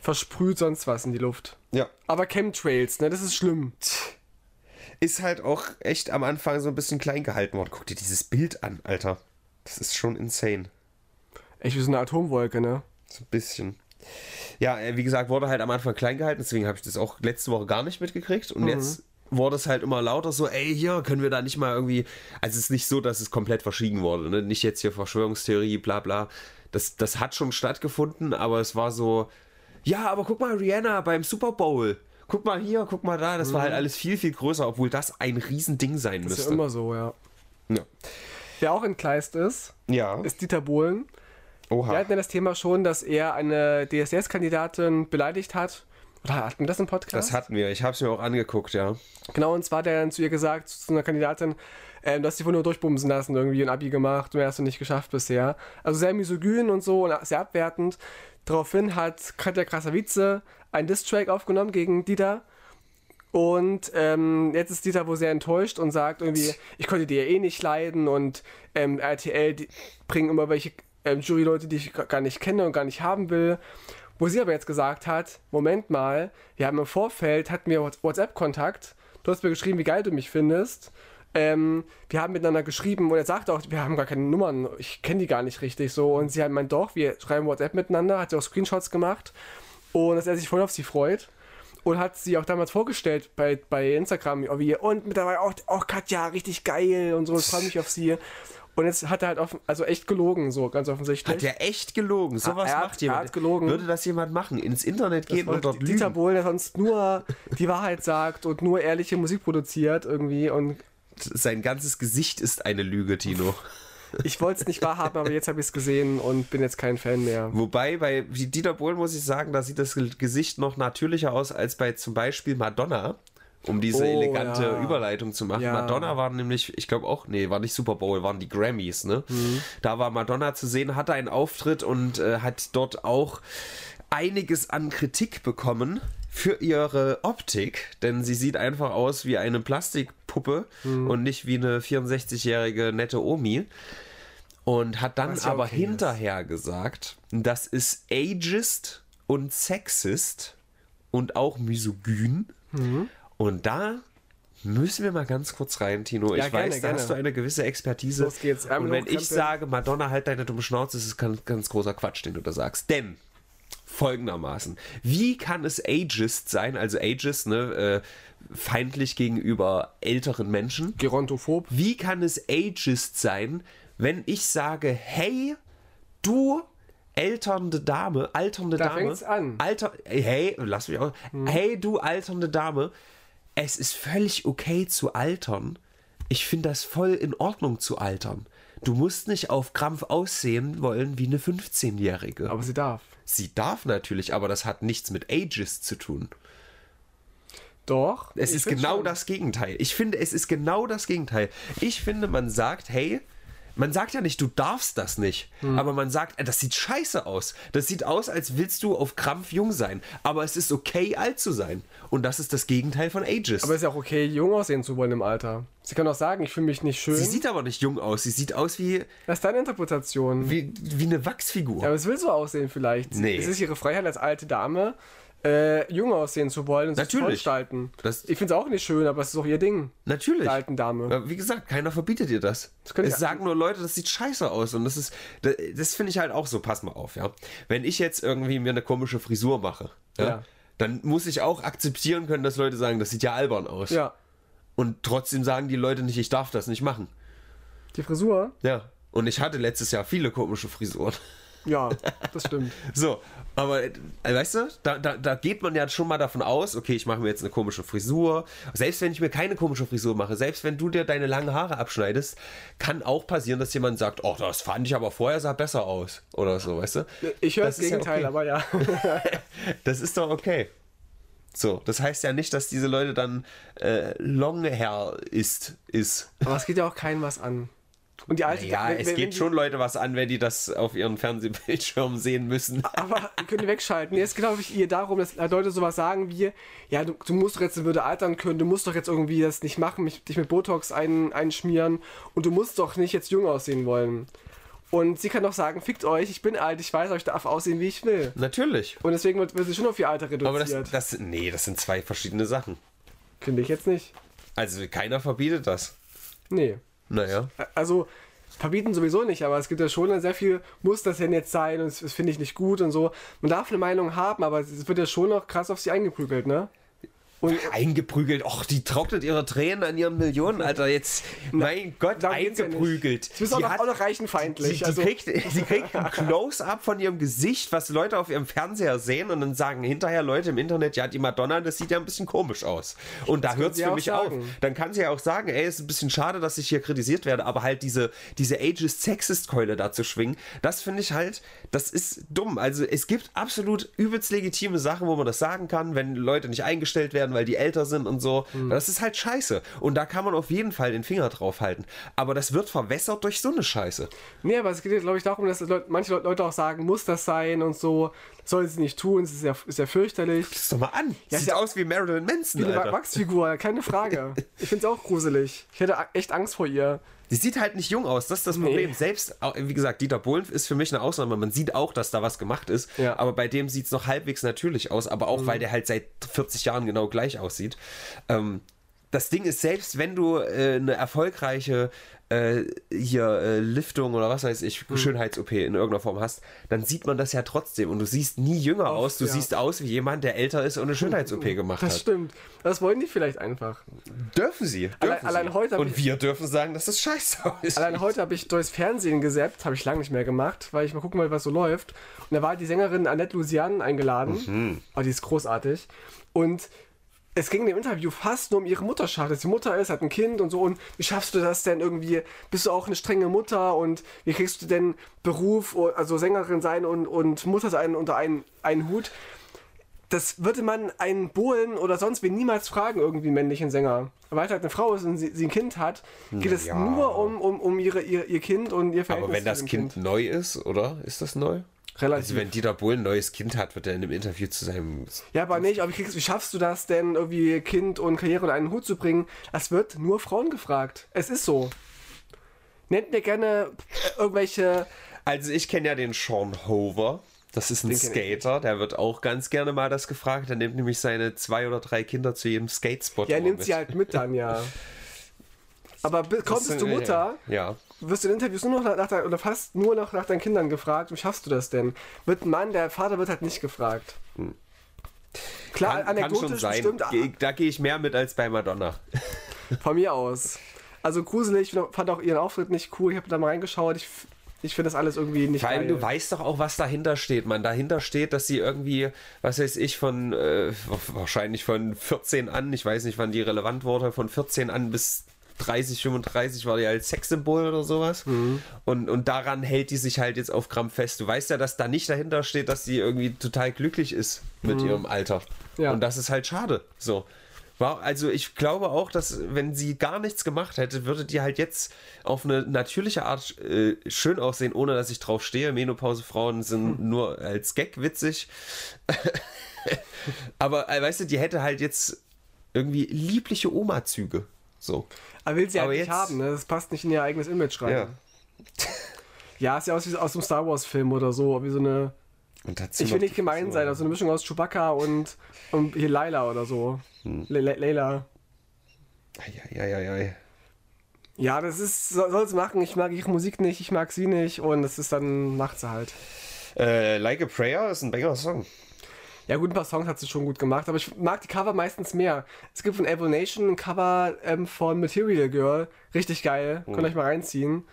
versprüht sonst was in die Luft. Ja. Aber Chemtrails, ne, das ist schlimm. Ist halt auch echt am Anfang so ein bisschen klein gehalten worden. Guck dir dieses Bild an, Alter. Das ist schon insane. Echt wie so eine Atomwolke, ne? So ein bisschen. Ja, äh, wie gesagt, wurde halt am Anfang klein gehalten, deswegen habe ich das auch letzte Woche gar nicht mitgekriegt. Und mhm. jetzt wurde es halt immer lauter so, ey, hier können wir da nicht mal irgendwie. Also es ist nicht so, dass es komplett verschwiegen wurde, ne? Nicht jetzt hier Verschwörungstheorie, bla bla. Das, das hat schon stattgefunden, aber es war so, ja, aber guck mal, Rihanna beim Super Bowl. Guck mal hier, guck mal da. Das mhm. war halt mhm. alles viel, viel größer, obwohl das ein Riesending sein das müsste. Das ist ja immer so, ja. ja. Wer auch entgleist ist, ja. ist Dieter Bohlen. Oha. Wir hatten ja das Thema schon, dass er eine DSS-Kandidatin beleidigt hat. Oder hatten wir das im Podcast? Das hatten wir. Ich habe es mir auch angeguckt, ja. Genau, und zwar hat er dann zu ihr gesagt, zu einer Kandidatin, äh, du hast dich wohl nur durchbumsen lassen, irgendwie ein Abi gemacht, mehr hast du nicht geschafft bisher. Also sehr misogyn und so und sehr abwertend. Daraufhin hat Katja Krasavice einen Diss-Track aufgenommen gegen Dieter. Und ähm, jetzt ist Dieter wohl sehr enttäuscht und sagt irgendwie, ich konnte die ja eh nicht leiden und ähm, RTL bringen immer welche ähm, Juryleute, die ich gar nicht kenne und gar nicht haben will. Wo sie aber jetzt gesagt hat, Moment mal, wir haben im Vorfeld, hatten wir WhatsApp-Kontakt, du hast mir geschrieben, wie geil du mich findest. Ähm, wir haben miteinander geschrieben und er sagte auch, wir haben gar keine Nummern, ich kenne die gar nicht richtig so. Und sie hat meint, doch, wir schreiben WhatsApp miteinander, hat sie auch Screenshots gemacht und dass er sich voll auf sie freut. Und hat sie auch damals vorgestellt bei, bei Instagram, wie, und mittlerweile auch, auch Katja, richtig geil und so, ich freue mich auf sie. Und jetzt hat er halt offen, also echt gelogen, so ganz offensichtlich. Hat er echt gelogen? Sowas hat, macht jemand. Er hat gelogen. Würde das jemand machen? Ins Internet gehen und dort Dieter lügen? Bohlen, der sonst nur die Wahrheit sagt und nur ehrliche Musik produziert irgendwie. Und Sein ganzes Gesicht ist eine Lüge, Tino. ich wollte es nicht wahrhaben, aber jetzt habe ich es gesehen und bin jetzt kein Fan mehr. Wobei bei Dieter Bohlen muss ich sagen, da sieht das Gesicht noch natürlicher aus als bei zum Beispiel Madonna. Um diese Oh, elegante ja. Überleitung zu machen. Ja. Madonna war nämlich, ich glaube auch, nee, war nicht Super Bowl, waren die Grammys, ne? Mhm. Da war Madonna zu sehen, hatte einen Auftritt und äh, hat dort auch einiges an Kritik bekommen für ihre Optik, denn sie sieht einfach aus wie eine Plastikpuppe Mhm. und nicht wie eine 64-jährige nette Omi. Und hat dann aber okay ist. hinterher gesagt, das ist ageist und sexist und auch misogyn. Mhm. Und da müssen wir mal ganz kurz rein, Tino. Ja, ich gerne, weiß, da gerne. hast du eine gewisse Expertise. Los geht's. Ärmel Und wenn ich sage, Madonna, halt deine dumme Schnauze, ist es ganz, ganz großer Quatsch, den du da sagst. Denn folgendermaßen, wie kann es ageist sein, also ageist, ne, äh, feindlich gegenüber älteren Menschen? Gerontophob. Wie kann es ageist sein, wenn ich sage, hey, du alternde Dame, alternde Da Dame, fängt's an. alter, hey, lass mich auch, hey, du alternde Dame, es ist völlig okay zu altern. Ich finde das voll in Ordnung zu altern. Du musst nicht auf Krampf aussehen wollen wie eine 15-Jährige. Aber sie darf. Sie darf natürlich, aber das hat nichts mit ageist zu tun. Doch. Es ist genau schon. das Gegenteil. Ich finde, es ist genau das Gegenteil. Ich finde, man sagt, hey, man sagt ja nicht, du darfst das nicht, Hm. aber man sagt, äh, das sieht scheiße aus. Das sieht aus, als willst du auf Krampf jung sein. Aber es ist okay, alt zu sein. Und das ist das Gegenteil von Ages. Aber es ist ja auch okay, jung aussehen zu wollen im Alter. Sie kann auch sagen, ich fühle mich nicht schön. Sie sieht aber nicht jung aus. Sie sieht aus wie, das ist deine Interpretation. wie, wie eine Wachsfigur. Ja, aber es will so aussehen vielleicht. Nee. Es ist ihre Freiheit als alte Dame, äh, jung aussehen zu wollen und sich zu Natürlich. gestalten. Das- Ich finde es auch nicht schön, aber es ist auch ihr Ding. Natürlich. Der alten Dame. Wie gesagt, keiner verbietet dir das. können es sagen nur Leute, das sieht scheiße aus. Und das ist, das, das finde ich halt auch so. Pass mal auf, ja. Wenn ich jetzt irgendwie mir eine komische Frisur mache, ja, Ja. dann muss ich auch akzeptieren können, dass Leute sagen, das sieht ja albern aus. Ja. Und trotzdem sagen die Leute nicht, ich darf das nicht machen. Die Frisur? Ja. Und ich hatte letztes Jahr viele komische Frisuren. Ja, das stimmt. [laughs] So, aber äh, weißt du, da, da, da geht man ja schon mal davon aus, okay, ich mache mir jetzt eine komische Frisur. Selbst wenn ich mir keine komische Frisur mache, selbst wenn du dir deine langen Haare abschneidest, kann auch passieren, dass jemand sagt, oh, das fand ich aber vorher sah besser aus. Oder so, weißt du? Ich höre Das das ist ja Gegenteil, okay. aber ja. [laughs] Das ist doch okay. So, das heißt ja nicht, dass diese Leute dann äh, Longhair ist, ist. aber es geht ja auch keinem was an. Und die alte Ja, wenn- es geht die- schon Leute was an, wenn die das auf ihren Fernsehbildschirm sehen müssen. [laughs] Aber können die wegschalten. Jetzt glaube ich ihr darum, dass Leute sowas sagen wie, ja, du, du musst doch jetzt in Würde altern können, du musst doch jetzt irgendwie das nicht machen, mich, dich mit Botox ein, einschmieren und du musst doch nicht jetzt jung aussehen wollen. Und sie kann doch sagen, fickt euch, ich bin alt, ich weiß, aber ich darf aussehen, wie ich will. Natürlich. Und deswegen wird, wird sie schon auf ihr Alter Aber das, reduziert. das, nee, das sind zwei verschiedene Sachen. Finde ich jetzt nicht. Also keiner verbietet das. Nee. Naja. Also, verbieten sowieso nicht, aber es gibt ja schon sehr viel, muss das denn jetzt sein und das, das finde ich nicht gut und so. Man darf eine Meinung haben, aber es wird ja schon noch krass auf sie eingeprügelt, ne? Und Eingeprügelt. Och, die trocknet ihre Tränen an ihren Millionen, Alter. Jetzt, mein Gott, darum ja eingeprügelt. nicht. Sie ist auch noch, hat- auch noch Sie, reichenfeindlich. die, also, kriegt, die kriegt ein [laughs] Close-up von ihrem Gesicht, was Leute auf ihrem Fernseher sehen und dann sagen hinterher Leute im Internet, ja, die Madonna, das sieht ja ein bisschen komisch aus. Und da hört es sie für mich auf. sagen. Dann kann sie ja auch sagen, ey, ist ein bisschen schade, dass ich hier kritisiert werde, aber halt diese, diese Ageist-Sexist-Keule da zu schwingen, das finde ich halt, das ist dumm. Also es gibt absolut übelst legitime Sachen, wo man das sagen kann, wenn Leute nicht eingestellt werden, weil die älter sind und so. Hm. Das ist halt scheiße. Und da kann man auf jeden Fall den Finger drauf halten. Aber das wird verwässert durch so eine Scheiße. nee, aber es geht, glaube ich, darum, dass Leute, manche Leute auch sagen, muss das sein und so. Soll sie nicht tun, es ist ja, ist ja fürchterlich. Guck's doch mal an. Ja, Sieht ja- aus wie Marilyn Manson, Wie eine. Wachsfigur, keine Frage. [laughs] Ich finde es auch gruselig. Ich hätte echt Angst vor ihr. Sie sieht halt nicht jung aus, das ist das Problem. Selbst, au- wie gesagt, Dieter Bohlen ist für mich eine Ausnahme. Man sieht auch, dass da was gemacht ist, Ja. aber bei dem sieht es noch halbwegs natürlich aus, aber auch, weil der halt seit 40 Jahren genau gleich aussieht. Ähm, das Ding ist, selbst wenn du äh, eine erfolgreiche äh, hier äh, Liftung oder was weiß ich, hm. Schönheits-OP in irgendeiner Form hast, dann sieht man das ja trotzdem und du siehst nie jünger Oft, aus, du ja. siehst aus wie jemand, der älter ist und eine [laughs] Schönheits-OP gemacht das hat. Das stimmt. Das wollen die vielleicht einfach. Dürfen sie. Dürfen allein, sie. allein heute und wir dürfen sagen, dass das scheiße ist. Allein heute habe ich durchs Fernsehen gesäppt, habe ich lange nicht mehr gemacht, weil ich mal gucken wollte, was so läuft. Und da war die Sängerin Annette Lucian eingeladen. Mhm. Oh, die ist großartig. Und es ging in dem Interview fast nur um ihre Mutterschaft, dass sie Mutter ist, hat ein Kind und so. Und wie schaffst du das denn irgendwie? Bist du auch eine strenge Mutter und wie kriegst du denn Beruf, also Sängerin sein und, und Mutter sein unter einen, einen Hut? Das würde man einen Bohlen oder sonst wen niemals fragen, irgendwie männlichen Sänger. Weil halt eine Frau ist und sie, sie ein Kind hat, geht es ja. nur um, um, um ihre, ihr, ihr Kind und ihr Verhältnis. Aber wenn das kind, kind neu ist, oder? Ist das neu? Relativ. Also wenn Dieter Bohlen ein neues Kind hat, wird er in einem Interview zu seinem... Ja, aber nicht. Aber wie, wie schaffst du das denn, irgendwie Kind und Karriere in einen Hut zu bringen? Es wird nur Frauen gefragt. Es ist so. Nennt mir gerne äh, irgendwelche... Also ich kenne ja den Sean Hover. Das ist ein den Skater, der wird auch ganz gerne mal das gefragt. Er nimmt nämlich seine zwei oder drei Kinder zu jedem Skatespot. Ja, er nimmt mit. sie halt mit dann, ja. [laughs] Aber kommst du Mutter, ja. Wirst du in Interviews nur noch nach, oder fast nur noch nach deinen Kindern gefragt, wie schaffst du das denn? Wird ein Mann, der Vater wird halt nicht gefragt. Hm. Klar, kann, anekdotisch kann schon sein. bestimmt. Ge da gehe ich mehr mit als bei Madonna. [laughs] Von mir aus. Also gruselig, ich fand auch ihren Auftritt nicht cool. Ich habe da mal reingeschaut. Ich, ich finde das alles irgendwie nicht Vor allem, geil. du weißt doch auch, was dahinter steht, man. Dahinter steht, dass sie irgendwie, was weiß ich, von äh, wahrscheinlich von 14 an, ich weiß nicht, wann die relevant wurde, von 14 an bis 30, 35 war die als Sexsymbol oder sowas. Mhm. Und, und daran hält die sich halt jetzt auf Gramm fest. Du weißt ja, dass da nicht dahinter steht, dass sie irgendwie total glücklich ist mit mhm. ihrem Alter. Ja. Und das ist halt schade. So. War, also ich glaube auch, dass wenn sie gar nichts gemacht hätte, würde die halt jetzt auf eine natürliche Art äh, schön aussehen, ohne dass ich drauf stehe. Menopausefrauen sind hm. nur als Gag witzig. [laughs] Aber äh, weißt du, die hätte halt jetzt irgendwie liebliche Oma-Züge. So. Aber will sie halt nicht haben, ne? Das passt nicht in ihr eigenes Image rein. Ja, [laughs] ja sieht aus wie aus einem Star Wars-Film oder so, wie so eine. ich will nicht gemein sein, also eine Mischung aus Chewbacca und, und hier Laila oder so. Hm. Leila. Ja, ja, ja, ja. Ja, das ist, soll es machen. Ich mag ihre Musik nicht, ich mag sie nicht und das ist dann, macht sie halt. Äh, like a Prayer ist ein Banger-Song. Ja, gut, ein paar Songs hat sie schon gut gemacht, aber ich mag die Cover meistens mehr. Es gibt von Evil Nation ein Cover ähm, von Material Girl. Richtig geil. Mhm. Könnt ihr euch mal reinziehen.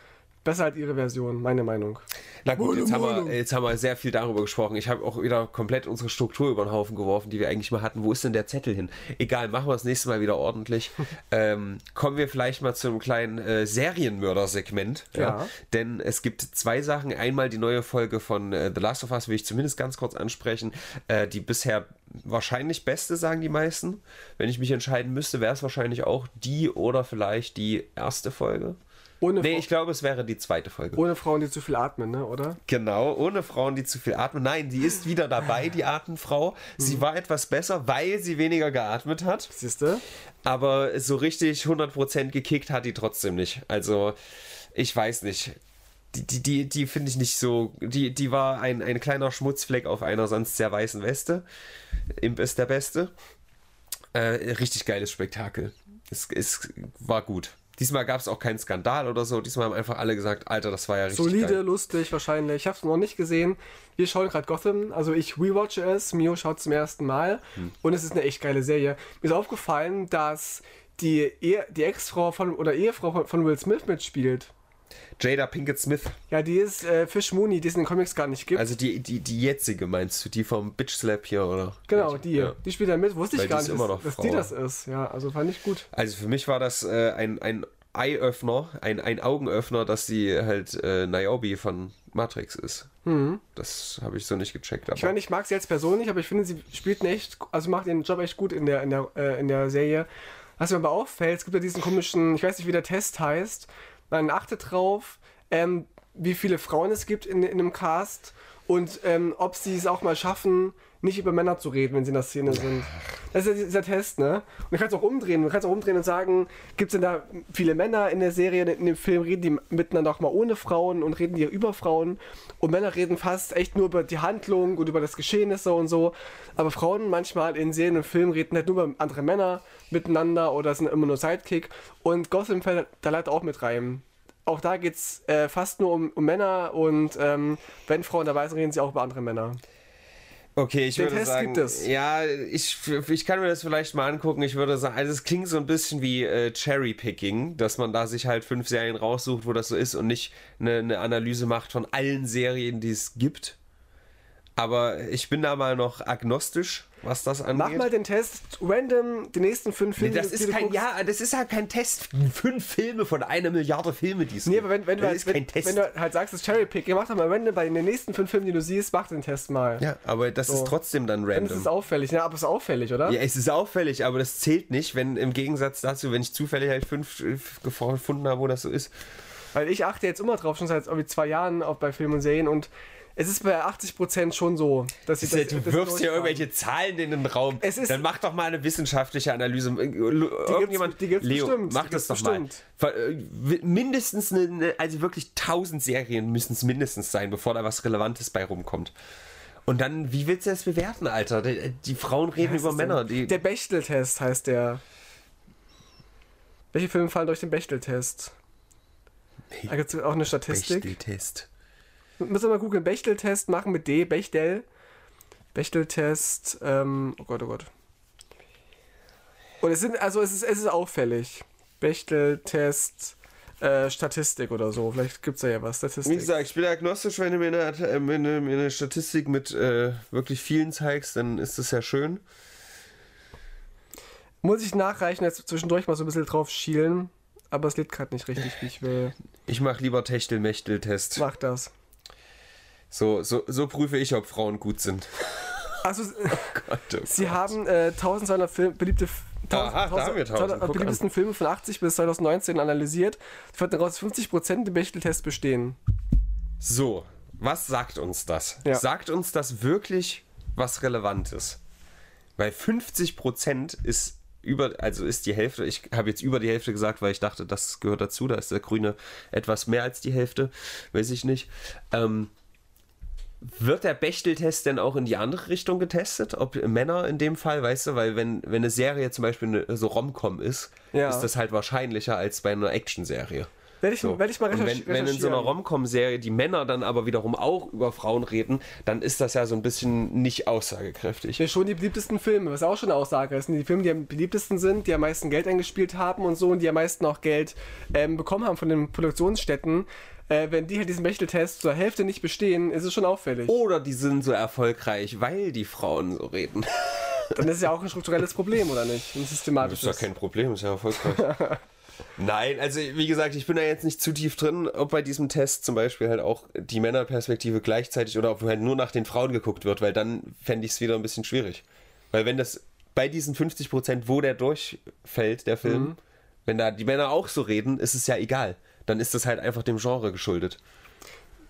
Besser als ihre Version, meine Meinung. Na gut, jetzt haben, wir, jetzt haben wir sehr viel darüber gesprochen. Ich habe auch wieder komplett unsere Struktur über den Haufen geworfen, die wir eigentlich mal hatten. Wo ist denn der Zettel hin? Egal, machen wir das nächste Mal wieder ordentlich. [laughs] ähm, kommen wir vielleicht mal zu einem kleinen äh, Serienmörder-Segment. Ja. ja. Denn es gibt zwei Sachen. Einmal die neue Folge von äh, The Last of Us, will ich zumindest ganz kurz ansprechen. Äh, die bisher wahrscheinlich beste, sagen die meisten. Wenn ich mich entscheiden müsste, wäre es wahrscheinlich auch die oder vielleicht die erste Folge. Ohne nee, ich glaube, es wäre die zweite Folge. Ohne Frauen, die zu viel atmen, ne? oder? Genau, ohne Frauen, die zu viel atmen. Nein, die ist wieder dabei, die Atemfrau. Sie mhm. war etwas besser, weil sie weniger geatmet hat. Siehst du? Aber so richtig 100% gekickt hat die trotzdem nicht. Also, ich weiß nicht. Die, die, die, die finde ich nicht so. Die, die war ein, ein kleiner Schmutzfleck auf einer sonst sehr weißen Weste. Imp ist der Beste. Äh, richtig geiles Spektakel. Es, es war gut. Diesmal gab es auch keinen Skandal oder so. Diesmal haben einfach alle gesagt, Alter, das war ja richtig Solide, geil. lustig wahrscheinlich. Ich habe es noch nicht gesehen. Wir schauen gerade Gotham. Also ich rewatche es. Mio schaut zum ersten Mal. Hm. Und es ist eine echt geile Serie. Mir ist aufgefallen, dass die, e die Ex-Frau von oder Ehefrau von, von Will Smith mitspielt. Jada Pinkett Smith. Ja, die ist äh, Fish Mooney, die es in den Comics gar nicht gibt. Also die, die, die jetzige meinst du, die vom Bitch Slap hier, oder? Genau, die. Ja. Die spielt da mit. Wusste Weil ich gar nicht, dass, dass die das ist. Ja, also fand ich gut. Also für mich war das äh, ein, ein Eye-Öffner, ein, ein Augenöffner, dass sie halt äh, Niobe von Matrix ist. Mhm. Das habe ich so nicht gecheckt. Ich meine, ich mag sie jetzt persönlich, aber ich finde, sie spielt echt, also macht ihren Job echt gut in der, in der, äh, in der Serie. Was mir aber auffällt, es gibt ja diesen komischen, ich weiß nicht, wie der Test heißt, man achtet drauf, ähm, wie viele Frauen es gibt in, in einem Cast und ähm, ob sie es auch mal schaffen, nicht über Männer zu reden, wenn sie in der Szene sind. Das ist ja dieser Test, ne? Und du kannst auch umdrehen. Du kannst auch umdrehen und sagen, gibt es denn da viele Männer in der Serie, in dem Film, reden die miteinander auch mal ohne Frauen und reden die über Frauen. Und Männer reden fast echt nur über die Handlung und über das Geschehnisse und so. Aber Frauen manchmal in Serien und Filmen reden halt nur über andere Männer miteinander oder sind immer nur Sidekick. Und Gotham fällt da leider auch mit rein auch da geht es äh, fast nur um, um Männer und ähm, wenn Frauen dabei sind, reden sie auch über andere Männer. Okay, ich Den würde Test sagen, ja, ich, ich kann mir das vielleicht mal angucken. Ich würde sagen, also es klingt so ein bisschen wie äh, Cherry Picking, dass man da sich halt fünf Serien raussucht, wo das so ist und nicht eine, eine Analyse macht von allen Serien, die es gibt. Aber ich bin da mal noch agnostisch, was das angeht. Mach mal den Test random die nächsten fünf Filme. Nee, das ist kein, ja, das ist halt kein Test. Fünf Filme von einer Milliarde Filme, die es Nee, aber wenn, wenn, du halt, wenn, wenn, du halt sagst, es ist Cherry Pick, mach doch mal random bei den nächsten fünf Filmen, die du siehst, mach den Test mal. Ja, aber das so. ist trotzdem dann random. Dann ist es auffällig. Ja, aber es ist auffällig, oder? Ja, es ist auffällig, aber das zählt nicht, wenn im Gegensatz dazu, wenn ich zufällig halt fünf gefunden habe, wo das so ist. Weil ich achte jetzt immer drauf, schon seit irgendwie zwei Jahren auch bei Filmen und Serien und es ist bei 80% schon so, dass ich das, Du das wirfst hier irgendwelche Zahlen in den Raum. Es ist, Dann mach doch mal eine wissenschaftliche Analyse. Irgendjemand, die gibt's, die Leo, bestimmt, mach das doch bestimmt. mal. Äh, mindestens eine, also wirklich 1000 Serien müssen es mindestens sein, bevor da was Relevantes bei rumkommt. Und dann, wie willst du das bewerten, Alter? Die, die Frauen reden über Männer. Die der Bechteltest heißt der. Welche Filme fallen durch den Bechteltest? Da gibt es auch eine Statistik. Bechteltest. Müssen wir mal googeln. Bechteltest machen mit D. Bechtel. Bechteltest. Ähm, oh Gott, oh Gott. Und es sind, also es ist, es ist auffällig. Bechteltest. Äh, Statistik oder so. Vielleicht gibt es da ja was. Statistik. Wie gesagt, ich bin agnostisch, wenn du mir eine, äh, eine, eine Statistik mit äh, wirklich vielen zeigst, dann ist das ja schön. Muss ich nachreichen, jetzt zwischendurch mal so ein bisschen drauf schielen, aber es lädt gerade nicht richtig, wie ich will. Ich mach lieber Techtel-Mechtel-Test. Mach das. So, so, so prüfe ich, ob Frauen gut sind. [laughs] Also, [laughs] oh Gott, oh Sie Gott. haben äh, 1200 Film, beliebte Aha, 1000, 1000, beliebtesten Filme von 80 bis 2019 analysiert. Sie fanden daraus 50% den Bechteltest bestehen. So, was sagt uns das? Ja. Sagt uns das wirklich was Relevantes? Weil 50% ist über, also ist die Hälfte, ich habe jetzt über die Hälfte gesagt, weil ich dachte, das gehört dazu, da ist der Grüne etwas mehr als die Hälfte, weiß ich nicht. Ähm, wird der Bechteltest denn auch in die andere Richtung getestet? Ob Männer in dem Fall, weißt du, weil wenn, wenn eine Serie zum Beispiel eine, so Rom-Com ist, ja. ist das halt wahrscheinlicher als bei einer Action-Serie. Werde ich, so. werd ich mal recherchieren. Wenn, wenn in so einer Rom-Com-Serie die Männer dann aber wiederum auch über Frauen reden, dann ist das ja so ein bisschen nicht aussagekräftig. Ja, schon die beliebtesten Filme, was auch schon eine Aussage ist. Die Filme, die am beliebtesten sind, die am meisten Geld eingespielt haben und so und die am meisten auch Geld ähm, bekommen haben von den Produktionsstätten, äh, wenn die halt diesen Bechteltest zur Hälfte nicht bestehen, ist es schon auffällig. Oder die sind so erfolgreich, weil die Frauen so reden. [laughs] Dann ist es ja auch ein strukturelles Problem, oder nicht? Ein systematisches. Das ist ja kein Problem, ist ja erfolgreich. [laughs] Nein, also wie gesagt, ich bin da jetzt nicht zu tief drin, ob bei diesem Test zum Beispiel halt auch die Männerperspektive gleichzeitig oder ob halt nur nach den Frauen geguckt wird, weil dann fände ich es wieder ein bisschen schwierig. Weil wenn das bei diesen 50 Prozent, wo der durchfällt, der Film, mhm. wenn da die Männer auch so reden, ist es ja egal dann ist das halt einfach dem Genre geschuldet.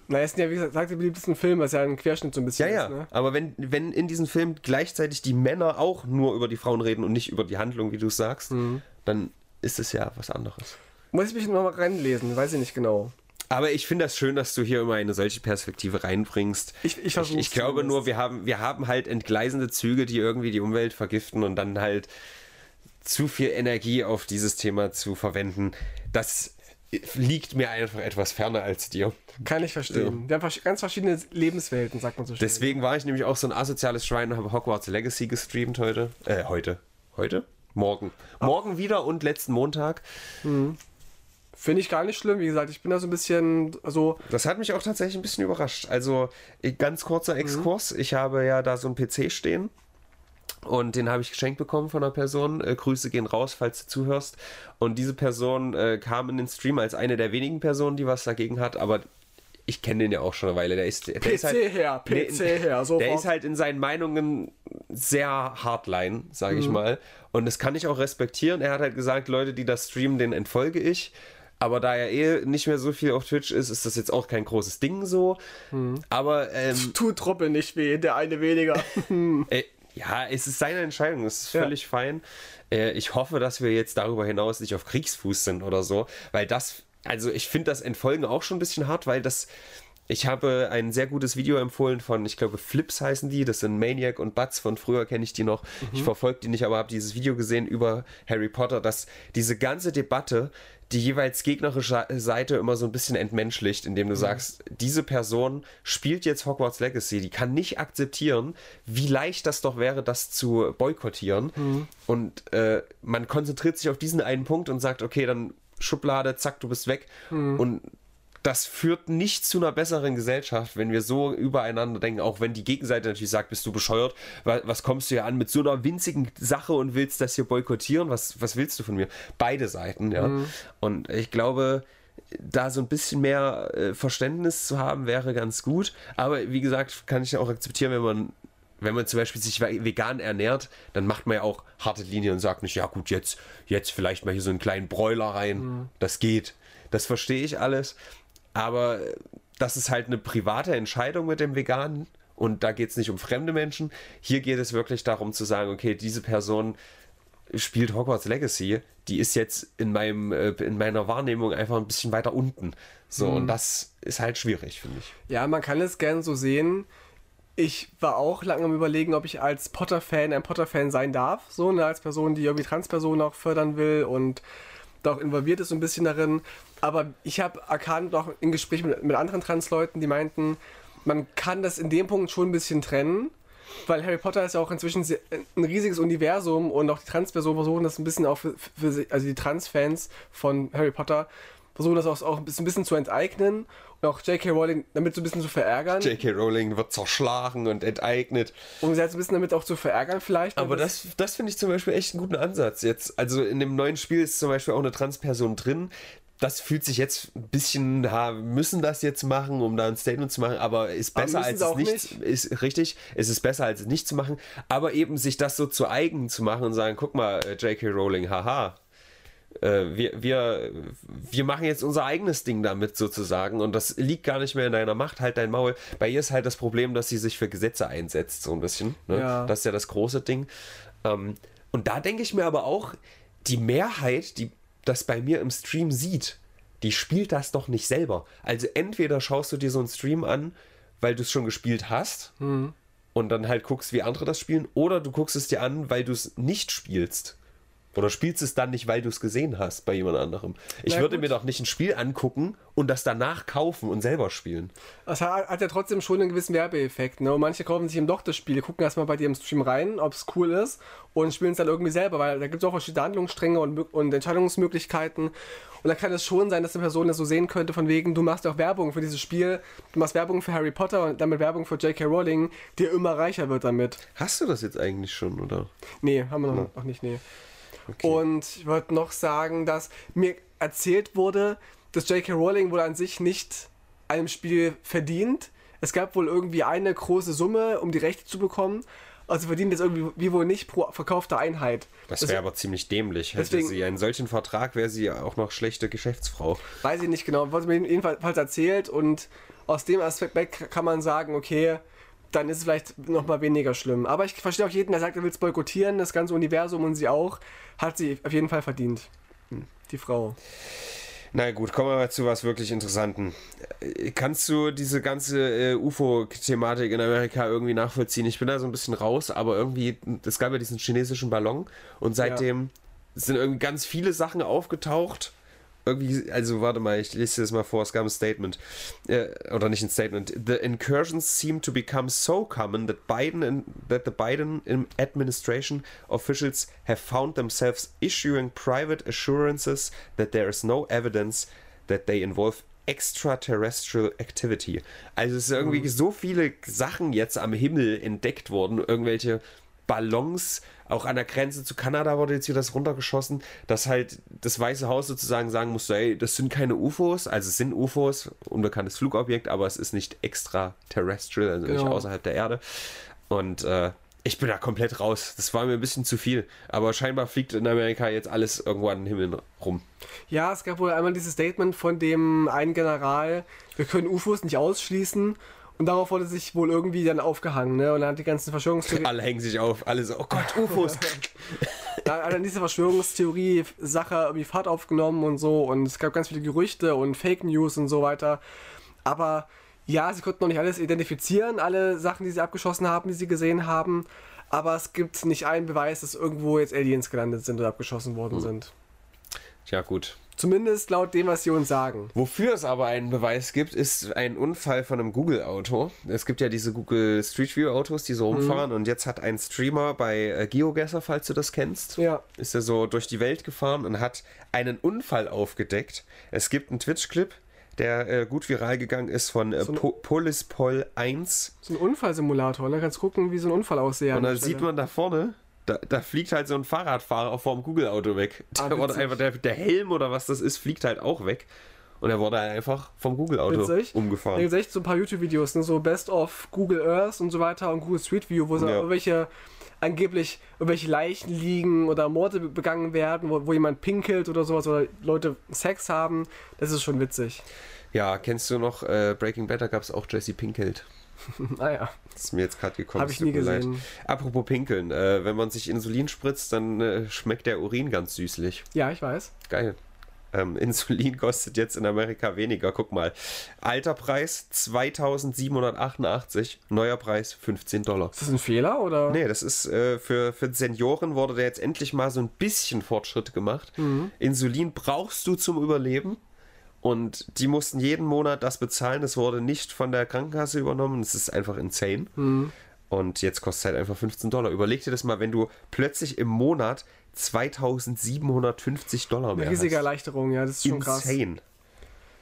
Na, es sind ja, wie gesagt, die beliebtesten Filme, was ja ein Querschnitt so ein bisschen ja, ja. ist. Ne? Aber wenn, wenn in diesem Film gleichzeitig die Männer auch nur über die Frauen reden und nicht über die Handlung, wie du es sagst, mhm. dann ist es ja was anderes. Muss ich mich nochmal reinlesen, weiß ich nicht genau. Aber ich finde das schön, dass du hier immer eine solche Perspektive reinbringst. Ich, ich, ich, ich glaube nur, wir haben, wir haben halt entgleisende Züge, die irgendwie die Umwelt vergiften und dann halt zu viel Energie auf dieses Thema zu verwenden. Das liegt mir einfach etwas ferner als dir. Kann ich verstehen. Ja. Wir haben ganz verschiedene Lebenswelten, sagt man so schön. Deswegen war ich nämlich auch so ein asoziales Schwein und habe Hogwarts Legacy gestreamt heute. Äh, heute. Heute? Morgen. Ach. Morgen wieder und letzten Montag. Mhm. Finde ich gar nicht schlimm. Wie gesagt, ich bin da so ein bisschen so. Das hat mich auch tatsächlich ein bisschen überrascht. Also, ganz kurzer Exkurs. Mhm. Ich habe ja da so ein PC stehen und den habe ich geschenkt bekommen von einer Person. Äh, Grüße gehen raus, falls du zuhörst. Und diese Person äh, kam in den Stream als eine der wenigen Personen, die was dagegen hat, aber ich kenne den ja auch schon eine Weile. Der ist, der PC ist halt, her, PC nee, her, sofort. Der ist halt in seinen Meinungen sehr hardline, sage ich mhm. mal. Und das kann ich auch respektieren. Er hat halt gesagt, Leute, die das streamen, den entfolge ich. Aber da er eh nicht mehr so viel auf Twitch ist, ist das jetzt auch kein großes Ding so. Mhm. Aber ähm, tut Truppe nicht weh, der eine weniger. ey, [laughs] Ja, es ist seine Entscheidung, es ist völlig ja. fein. Äh, ich hoffe, dass wir jetzt darüber hinaus nicht auf Kriegsfuß sind oder so, weil das, also ich finde das Entfolgen auch schon ein bisschen hart, weil das, ich habe ein sehr gutes Video empfohlen von, ich glaube, Flips heißen die. Das sind Maniac und Butts von früher, kenne ich die noch. Mhm. Ich verfolge die nicht, aber habe dieses Video gesehen über Harry Potter, dass diese ganze Debatte die jeweils gegnerische Seite immer so ein bisschen entmenschlicht, indem du mhm. sagst, diese Person spielt jetzt Hogwarts Legacy, die kann nicht akzeptieren, wie leicht das doch wäre, das zu boykottieren. Mhm. Und äh, man konzentriert sich auf diesen einen Punkt und sagt, okay, dann Schublade, zack, du bist weg. Mhm. Und das führt nicht zu einer besseren Gesellschaft, wenn wir so übereinander denken, auch wenn die Gegenseite natürlich sagt, bist du bescheuert, was, kommst du hier an mit so einer winzigen Sache und willst das hier boykottieren, was, was willst du von mir? Beide Seiten, ja. Mhm. Und ich glaube, da so ein bisschen mehr äh, Verständnis zu haben, wäre ganz gut. Aber wie gesagt, kann ich auch akzeptieren, wenn man wenn man zum Beispiel sich vegan ernährt, dann macht man ja auch harte Linien und sagt nicht, ja gut, jetzt, jetzt vielleicht mal hier so einen kleinen Bräuler rein. Mhm. Das geht. Das verstehe ich alles. Aber das ist halt eine private Entscheidung mit dem Veganen und da geht es nicht um fremde Menschen. Hier geht es wirklich darum zu sagen, okay, diese Person spielt Hogwarts Legacy, die ist jetzt in meinem äh, in meiner Wahrnehmung einfach ein bisschen weiter unten. So mhm. und das ist halt schwierig, finde ich. Ja, man kann es gern so sehen. Ich war auch lange am überlegen, ob ich als Potter-Fan ein Potter-Fan sein darf, so ne, als Person, die irgendwie Transpersonen auch fördern will und da auch involviert ist so ein bisschen darin. Aber ich habe erkannt, auch in Gesprächen mit, mit anderen Transleuten, die meinten, man kann das in dem Punkt schon ein bisschen trennen, weil Harry Potter ist ja auch inzwischen ein riesiges Universum und auch die Transpersonen versuchen das ein bisschen auch für, für also die Transfans von Harry Potter versuchen das auch, auch ein bisschen zu enteignen auch J.K. Rowling damit so ein bisschen zu verärgern. J.K. Rowling wird zerschlagen und enteignet. Um sie jetzt ein bisschen damit auch zu verärgern vielleicht. Aber das, das finde ich zum Beispiel echt einen guten Ansatz. Jetzt, also in dem neuen Spiel ist zum Beispiel auch eine Transperson drin. Das fühlt sich jetzt ein bisschen, ha, müssen das jetzt machen, um da ein Statement zu machen, aber ist besser aber als es nicht, nicht, ist richtig, es ist besser als es nicht zu machen, aber eben sich das so zu eigen zu machen und sagen, guck mal, äh, J.K. Rowling, haha, wir, wir, wir machen jetzt unser eigenes Ding damit sozusagen und das liegt gar nicht mehr in deiner Macht, halt dein Maul. Bei ihr ist halt das Problem, dass sie sich für Gesetze einsetzt, so ein bisschen. Ne? Ja. Das ist ja das große Ding. Ähm, und da denke ich mir aber auch, die Mehrheit, die das bei mir im Stream sieht, die spielt das doch nicht selber. Also entweder schaust du dir so einen Stream an, weil du es schon gespielt hast mhm. und dann halt guckst, wie andere das spielen, oder du guckst es dir an, weil du es nicht spielst oder spielst es dann nicht, weil du es gesehen hast bei jemand anderem? Ich Na, würde gut. mir doch nicht ein Spiel angucken und das danach kaufen und selber spielen. Das hat, ja trotzdem schon einen gewissen Werbeeffekt. Ne? Und manche kaufen sich eben doch das Spiel, gucken erstmal bei dir im Stream rein, ob es cool ist und spielen es dann irgendwie selber, weil da gibt es auch verschiedene Handlungsstränge und, und Entscheidungsmöglichkeiten. Und da kann es schon sein, dass eine Person das so sehen könnte, von wegen, du machst auch Werbung für dieses Spiel, du machst Werbung für Harry Potter und damit Werbung für J.K. Rowling, die immer reicher wird damit. Hast du das jetzt eigentlich schon, oder? Nee, haben wir noch, ja. noch nicht, nee. Okay. Und ich wollte noch sagen, dass mir erzählt wurde, dass J.K. Rowling wohl an sich nicht einem Spiel verdient. Es gab wohl irgendwie eine große Summe, um die Rechte zu bekommen. Also verdient jetzt irgendwie wie wohl nicht pro verkaufte Einheit. Das wäre aber ziemlich dämlich. Hätte deswegen, sie einen solchen Vertrag, wäre sie auch noch schlechte Geschäftsfrau. Weiß ich nicht genau. Wurde mir jedenfalls erzählt und aus dem Aspekt kann man sagen, okay, dann ist es vielleicht noch mal weniger schlimm. Aber ich verstehe auch jeden, der sagt, er will es boykottieren, das ganze Universum und sie auch, hat sie auf jeden Fall verdient. Hm, die Frau. Na gut, kommen wir mal zu was wirklich Interessanten. Äh, kannst du diese ganze äh, UFO-Thematik in Amerika irgendwie nachvollziehen? Ich bin da so ein bisschen raus, aber irgendwie, es gab ja diesen chinesischen Ballon und seitdem ja. sind irgendwie ganz viele Sachen aufgetaucht irgendwie, also warte mal, ich lese das mal vor, es gab ein Statement, äh, oder nicht ein Statement. The incursions seem to become so common that Biden and that the Biden administration officials have found themselves issuing private assurances that there is no evidence that they involve extraterrestrial activity. Also es sind irgendwie mhm. so viele Sachen jetzt am Himmel entdeckt worden, irgendwelche Ballons, auch an der Grenze zu Kanada wurde jetzt wieder das runtergeschossen, dass halt das Weiße Haus sozusagen sagen muss, ey, das sind keine UFOs, also es sind UFOs, unbekanntes Flugobjekt, aber es ist nicht extraterrestrial, also genau. nicht außerhalb der Erde. Und äh, ich bin da komplett raus. Das war mir ein bisschen zu viel. Aber scheinbar fliegt in Amerika jetzt alles irgendwo an den Himmel rum. Ja, es gab wohl einmal dieses Statement von dem einen General, wir können UFOs nicht ausschließen. Und darauf wurde sich wohl irgendwie dann aufgehangen, ne? Und dann hat die ganzen Verschwörungstheorien. Alle hängen sich auf, alle so, oh Gott, [laughs] UFOs. da hat dann diese Verschwörungstheorie-Sache irgendwie Fahrt aufgenommen und so. Und es gab ganz viele Gerüchte und Fake News und so weiter. Aber ja, sie konnten noch nicht alles identifizieren, alle Sachen, die sie abgeschossen haben, die sie gesehen haben. Aber es gibt nicht einen Beweis, dass irgendwo jetzt Aliens gelandet sind oder abgeschossen worden hm. sind. Ja, gut. Zumindest laut dem, was sie uns sagen. Wofür es aber einen Beweis gibt, ist ein Unfall von einem Google-Auto. Es gibt ja diese Google Street View-Autos, die so mhm. rumfahren. Mhm. Und jetzt hat ein Streamer bei äh, GeoGuessr, falls du das kennst, ja. ist er so durch die Welt gefahren und hat einen Unfall aufgedeckt. Es gibt einen Twitch-Clip, der äh, gut viral gegangen ist von äh, so po Polispol 1. So ein Unfallsimulator, ne? Kannst gucken, wie so ein Unfall aussieht. Und da sieht man da vorne, da, da, fliegt halt so ein Fahrradfahrer vorm Google-Auto weg. Ah, da wurde einfach der, der, Helm oder was das ist, fliegt halt auch weg. Und er wurde halt einfach vom Google-Auto umgefahren. Da gibt echt so ein paar YouTube-Videos, ne? so Best of Google Earth und so weiter und Google Street View, wo so ja. irgendwelche angeblich irgendwelche Leichen liegen oder Morde begangen werden, wo, wo jemand pinkelt oder sowas oder Leute Sex haben. Das ist schon witzig. Ja, kennst du noch äh, Breaking Bad? Da gab es auch Jesse Pinkelt. [laughs] naja. Das ist mir jetzt gerade gekommen. Habe ich nie gesehen. Leid. Apropos Pinkeln, äh, wenn man sich Insulin spritzt, dann äh, schmeckt der Urin ganz süßlich. Ja, ich weiß. Geil. Ähm, [laughs] Insulin kostet jetzt in Amerika weniger. Guck mal. Alter Preis 2788, neuer Preis 15 Dollar. Ist das ein Fehler oder? Nee, das ist äh, für, für Senioren wurde da jetzt endlich mal so ein bisschen Fortschritt gemacht. Mhm. Insulin brauchst du zum Überleben. Und die mussten jeden Monat das bezahlen. Das wurde nicht von der Krankenkasse übernommen. Das ist einfach insane. Mhm. Und jetzt kostet es halt einfach 15 Dollar. Überleg dir das mal, wenn du plötzlich im Monat 2750 Dollar mehr Eine riesige hast. Erleichterung, ja, das ist schon insane. krass.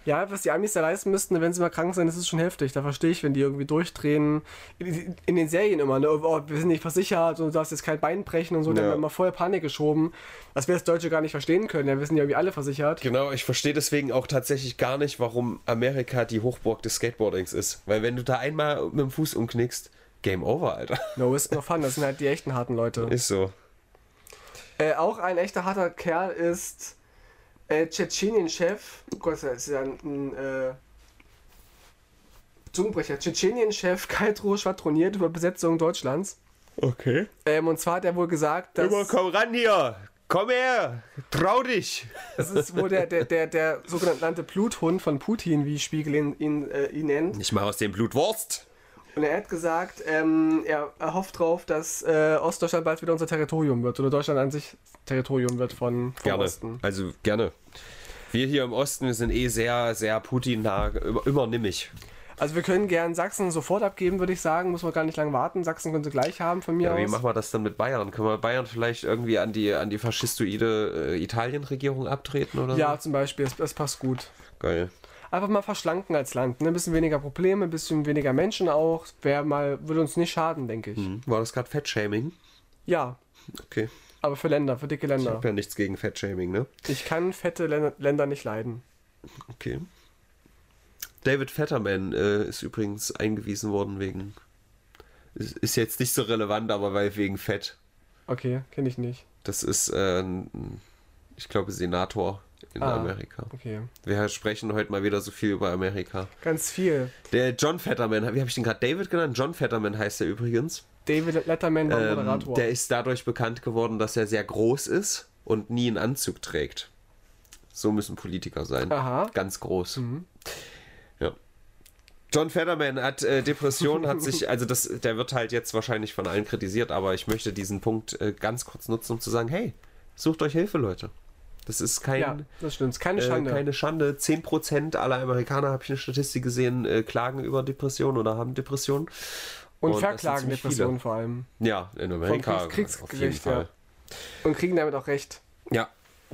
Ja, was die Amis da leisten müssten, wenn sie mal krank sind, das ist schon heftig. Da verstehe ich, wenn die irgendwie durchdrehen. In, in den Serien immer, ne? Oh, wir sind nicht versichert und du darfst jetzt kein Bein brechen und so. Ja. Dann wird immer voll Panik geschoben. Was wir als Deutsche gar nicht verstehen können. Ja, wir sind ja irgendwie alle versichert. Genau, ich verstehe deswegen auch tatsächlich gar nicht, warum Amerika die Hochburg des Skateboardings ist. Weil wenn du da einmal mit dem Fuß umknickst, Game over, Alter. No ist no fun. Das sind halt die echten harten Leute. Ist so. Äh, auch ein echter harter Kerl ist äh, Tschetschenien-Chef, Gott, das ist ja ein, ein äh, Zungenbrecher, Tschetschenien-Chef Kaitro schwadroniert über Besetzung Deutschlands. Okay. Ähm, und zwar hat er wohl gesagt, dass. Immer komm ran hier! Komm her! Trau dich! Das ist wohl der, der, der, der sogenannte Bluthund von Putin, wie Spiegel ihn, ihn, äh, ihn nennt. Nicht mal aus dem Blutwurst! Und er hat gesagt, ähm, er, hofft darauf, dass äh, Ostdeutschland bald wieder unser Territorium wird oder Deutschland an sich Territorium wird von vom gerne. Osten. Also gerne. Wir hier im Osten wir sind eh sehr, sehr Putin-nah, immer, immer nimmig. Also wir können gern Sachsen sofort abgeben, würde ich sagen. Muss man gar nicht lange warten. Sachsen können sie gleich haben von mir ja, aus. Wie machen wir das dann mit Bayern? Können wir Bayern vielleicht irgendwie an die, an die faschistoide äh, Italien-Regierung abtreten oder Ja, so? zum Beispiel. Das, das passt gut. Geil einfach mal verschlanken als Land. Ne? Ein bisschen weniger Probleme, ein bisschen weniger Menschen auch. Wäre mal, würde uns nicht schaden, denke ich. Mhm. War das gerade Fettshaming? Ja. Okay. Aber für Länder, für dicke Länder. Ich habe ja nichts gegen Fettshaming, ne? Ich kann fette Länder, Länder nicht leiden. Okay. David Fetterman äh, ist übrigens eingewiesen worden wegen. Ist jetzt nicht so relevant, aber weil wegen Fett. Okay, kenne ich nicht. Das ist, äh, ich glaube, Senator in ah, Amerika. Okay. Wir sprechen heute mal wieder so viel über Amerika. Ganz viel. Der John Fetterman, wie habe ich den gerade David genannt? John Fetterman heißt er übrigens. David Letterman war ähm, Moderator. Der ist dadurch bekannt geworden, dass er sehr groß ist und nie einen Anzug trägt. So müssen Politiker sein. Aha. Ganz groß. Mhm. Ja. John Fetterman hat äh, Depressionen, hat sich, also das, der wird halt jetzt wahrscheinlich von allen kritisiert, aber ich möchte diesen Punkt äh, ganz kurz nutzen, um zu sagen, hey, sucht euch Hilfe, Leute. Das ist kein, ja, das stimmt. Keine Schande. Äh, keine Schande. 10% aller Amerikaner, habe ich eine Statistik gesehen, äh, klagen über Depressionen oder haben Depressionen. Und, Und verklagen Depressionen vor allem. Ja, in Amerika. Vom Kriegsgericht, ja. Und kriegen damit auch recht. Ja.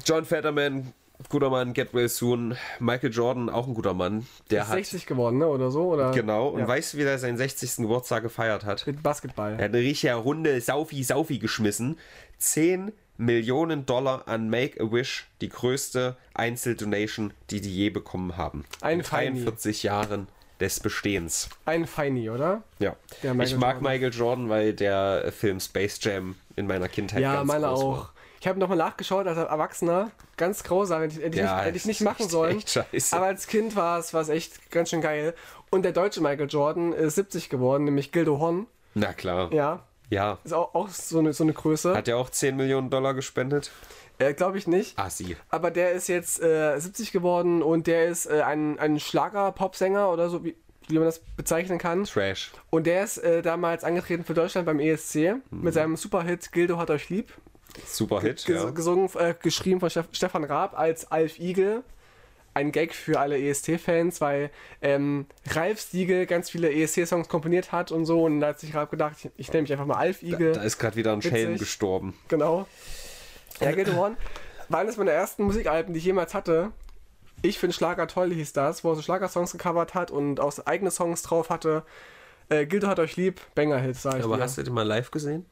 John Fetterman, guter Mann, Get Well Soon. Michael Jordan, auch ein guter Mann. Der ist hat 60 geworden, ne? Oder so? Oder? Genau. Und ja. weißt du, wie er seinen 60. Geburtstag gefeiert hat? Mit Basketball. Er hat eine richtige Runde Saufi-Saufi geschmissen. 10 Millionen Dollar an Make-A-Wish, die größte Einzeldonation, die die je bekommen haben. Ein in 43 Jahren des Bestehens. Ein Feini, oder? Ja. ich mag Jordan. Michael Jordan, weil der Film Space Jam in meiner Kindheit ja, ganz meine groß auch. War. Ich habe nochmal nachgeschaut als Erwachsener. Ganz grausam, hätte ich, Ja, nicht, hätte ich nicht machen echt- sollen. echt scheiße. Aber als Kind war es war es echt ganz schön geil. Und der deutsche Michael Jordan ist 70 geworden, nämlich Gildo Horn. Na klar. Ja, Ja. ist auch, auch so, eine, so eine Größe. Hat er auch 10 Millionen Dollar gespendet? Äh, Glaube ich nicht. Assi. Aber der ist jetzt äh, 70 geworden und der ist äh, ein, ein Schlager-Popsänger oder so, wie, wie man das bezeichnen kann. Trash. Und der ist äh, damals angetreten für Deutschland beim ESC mit seinem Superhit Gildo hat euch lieb. Super Hit, Ges ja. Gesungen, äh, geschrieben von Stefan Raab als Alf Igel. Ein Gag für alle EST-Fans, weil ähm, Ralf Siegel ganz viele ESC-Songs komponiert hat und so. Und da hat sich Raab gedacht, ich, ich nenne mich einfach mal Alf Igel. Da ist gerade wieder ein Schelm gestorben. Genau. Ja, Gildo Horn war eines meiner ersten Musikalben, die ich jemals hatte. Ich finde Schlager toll, hieß das, wo er so Schlagersongs gecovert hat und auch eigene Songs drauf hatte. Äh, Gildo hat euch lieb, Banger-Hit, sag ich Aber dir. hast du den mal live gesehen?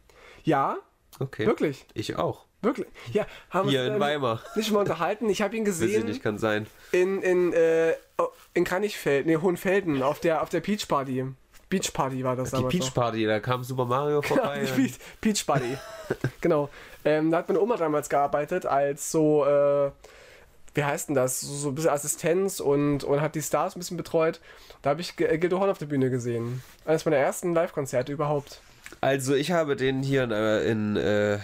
Ja, Okay. wirklich, Ich auch. Wirklich. Ja, haben Hier wir in uns Weimar. nicht mal unterhalten. Ich habe ihn Weiß ich gesehen nicht, kann sein. in, in, äh, oh, in Kranichfeld, nee, Hohenfelden, auf der, auf der Peach Party. Beach Party war das Die damals Peach noch. Party, da kam Super Mario vorbei. Die Peach, Peach Party. [laughs] genau. Ähm, da hat meine Oma damals gearbeitet als so, äh, wie heißt denn das? So, so ein bisschen Assistenz und, und hat die Stars ein bisschen betreut. Da habe ich äh, Gildo Horn auf der Bühne gesehen. Eines meiner ersten Live-Konzerte überhaupt. Also ich habe den hier in, äh, in äh,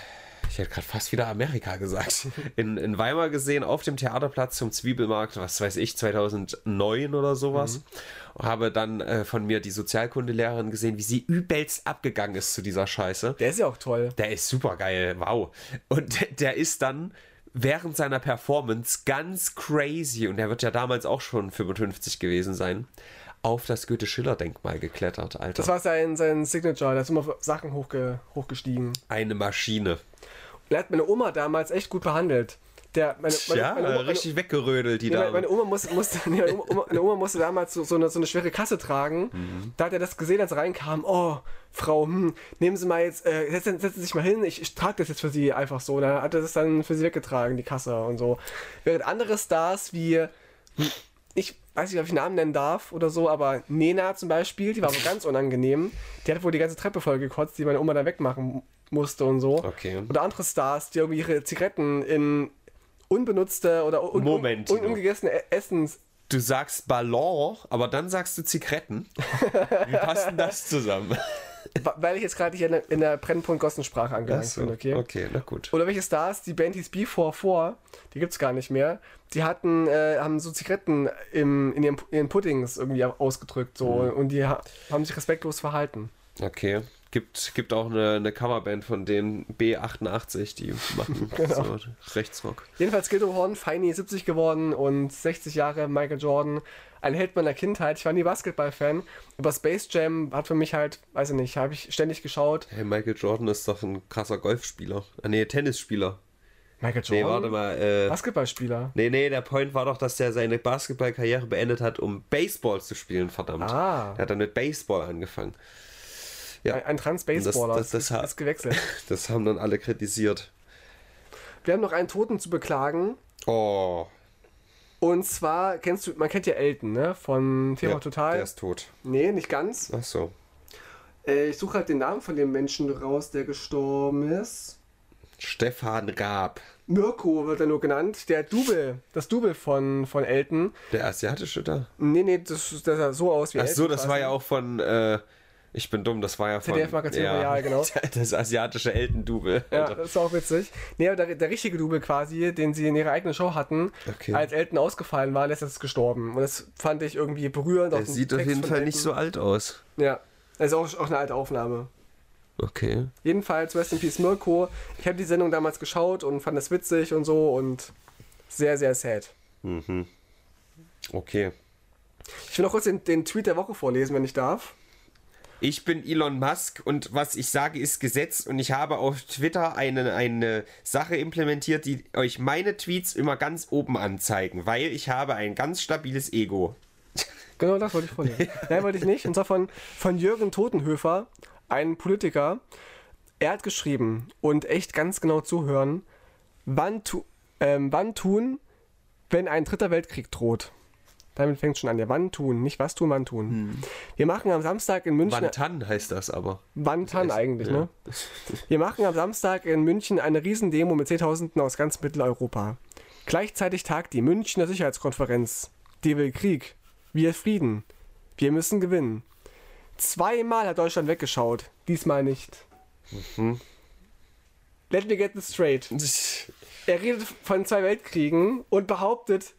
ich hätte gerade fast wieder Amerika gesagt, [laughs] in, in Weimar gesehen, auf dem Theaterplatz zum Zwiebelmarkt, was weiß ich, 2009 oder sowas. Und habe dann äh, von mir die Sozialkundelehrerin gesehen, wie sie übelst abgegangen ist zu dieser Scheiße. Der ist ja auch toll. Der ist super geil, wow. Und der- der ist dann während seiner Performance ganz crazy, und der wird ja damals auch schon 55 gewesen sein, auf das Goethe-Schiller-Denkmal geklettert, Alter. Das war sein, sein Signature. Der ist immer Sachen hochge, hochgestiegen. eine Maschine. Und er hat meine Oma damals echt gut behandelt. Der, meine, meine, ja, meine Oma, richtig weggerödelt, die Nee, da. meine Oma musste, musste, [laughs] nee, meine, Oma, meine Oma musste damals so, so, eine, so eine schwere Kasse tragen. Mhm. Da hat er das gesehen, als er reinkam. Oh, Frau, hm, nehmen Sie mal jetzt, äh, setzen, setzen Sie sich mal hin, ich, ich trage das jetzt für Sie einfach so. Und dann hat er das dann für Sie weggetragen, die Kasse und so. Während andere Stars wie, hm, ich weiß nicht, ob ich einen Namen nennen darf oder so, aber Nena zum Beispiel, die war aber ganz unangenehm. Die hat wohl die ganze Treppe voll gekotzt, die meine Oma dann wegmachen musste und so. Okay. Oder andere Stars, die irgendwie ihre Zigaretten in unbenutzte oder un Moment, un ungegessene Essens. Du sagst Ballon, aber dann sagst du Zigaretten. [laughs] Wie passt denn das zusammen? Weil ich jetzt gerade hier in der, in der Brennpunkt-Gossensprache angelangt Achso, bin, okay? okay, na gut. Oder welche Stars, die Band hieß B44, die gibt's gar nicht mehr. Die hatten, äh, haben so Zigaretten im, in ihren, ihren Puddings irgendwie ausgedrückt so Mhm. und die ha haben sich respektlos verhalten. Okay. Gibt, gibt auch eine, eine Coverband von denen, B88, die [laughs] machen Genau. so Rechtsrock. Jedenfalls Gildo Horn, Feini 70 geworden und 60 Jahre Michael Jordan. Ein Held meiner Kindheit. Ich war nie Basketball-Fan, aber Space Jam hat für mich halt, weiß ich nicht, habe ich ständig geschaut. Hey, Michael Jordan ist doch ein krasser Golfspieler. Ah, nee, Tennisspieler. Michael Nee, Jordan? warte mal. Äh, Basketballspieler. nee, nee, der Point war doch, dass der seine Basketballkarriere beendet hat, um Baseball zu spielen, verdammt. Ah. Er hat dann mit Baseball angefangen. Ja. Ein, ein Trans-Baseballer. Das- das- das ist, gewechselt. [laughs] Das haben dann alle kritisiert. Wir haben noch einen Toten zu beklagen. Oh. Und zwar kennst du, man kennt ja Elton, ne? Von Thema ja, Total. Der ist tot. Nee, nicht ganz. Ach so. Äh, ich suche halt den Namen von dem Menschen raus, der gestorben ist. Stefan Raab. Mirko wird er nur genannt. Der Double, das Double von, von Elton. Der asiatische da. Nee, nee, das, das sah so aus wie Ach Elton. so, das quasi. war ja auch von. Äh, ich bin dumm, das war ja von. ZDF Magazin Royal, genau. [laughs] Das asiatische Elton-Double. Ja, das ist auch witzig. Nee, aber der, der richtige Double quasi, den sie in ihrer eigenen Show hatten, Okay. als Elton ausgefallen war, ist er gestorben. Und das fand ich irgendwie berührend. Dem sieht auf Text jeden von Fall nicht Elton. so alt aus. Ja, das ist auch, auch eine alte Aufnahme. Okay. Jedenfalls, Rest in Peace Mirko. Ich habe die Sendung damals geschaut und fand das witzig und so und sehr, sehr sad. Okay. Ich will noch kurz den, den Tweet der Woche vorlesen, wenn ich darf. Ich bin Elon Musk und was ich sage ist Gesetz und ich habe auf Twitter eine, eine Sache implementiert, die euch meine Tweets immer ganz oben anzeigen, weil ich habe ein ganz stabiles Ego. Genau das wollte ich vorlesen. Nein, wollte ich nicht. Und zwar von, von Jürgen Totenhöfer, ein Politiker. Er hat geschrieben und echt ganz genau zuhören, wann, tu, ähm, wann tun, wenn ein dritter Weltkrieg droht. Damit fängt schon an. Ja, wann tun, nicht was tun, wann tun. Hm. Wir machen am Samstag in München. Wantan heißt das aber. Wantan eigentlich, ja. ne? Wir machen am Samstag in München eine Riesendemo mit Zehntausenden aus ganz Mitteleuropa. Gleichzeitig tagt die Münchner Sicherheitskonferenz. Die will Krieg. Wir Frieden. Wir müssen gewinnen. Zweimal hat Deutschland weggeschaut. Diesmal nicht. Mhm. Let me get this straight. [laughs] Er redet von zwei Weltkriegen und behauptet,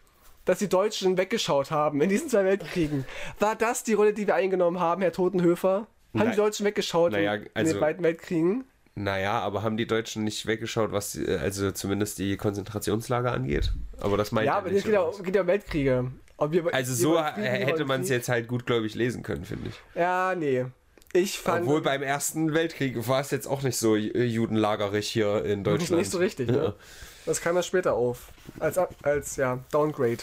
dass die Deutschen weggeschaut haben in diesen zwei Weltkriegen. War das die Rolle, die wir eingenommen haben, Herr Totenhöfer? Haben die Deutschen weggeschaut naja, in, also, in den beiden Weltkriegen? Naja, aber haben die Deutschen nicht weggeschaut, was also zumindest die Konzentrationslager angeht? Aber das meint Ja, aber es geht ja, geht ja um Weltkriege. Wir, also so hätte man es jetzt halt gut, glaube ich, lesen können, finde ich. Ja, nee. Ich fand. Obwohl beim Ersten Weltkrieg war es jetzt auch nicht so judenlagerig hier in Deutschland. [laughs] Nicht so richtig, ne? Das kam ja später auf. Als, als ja, Downgrade.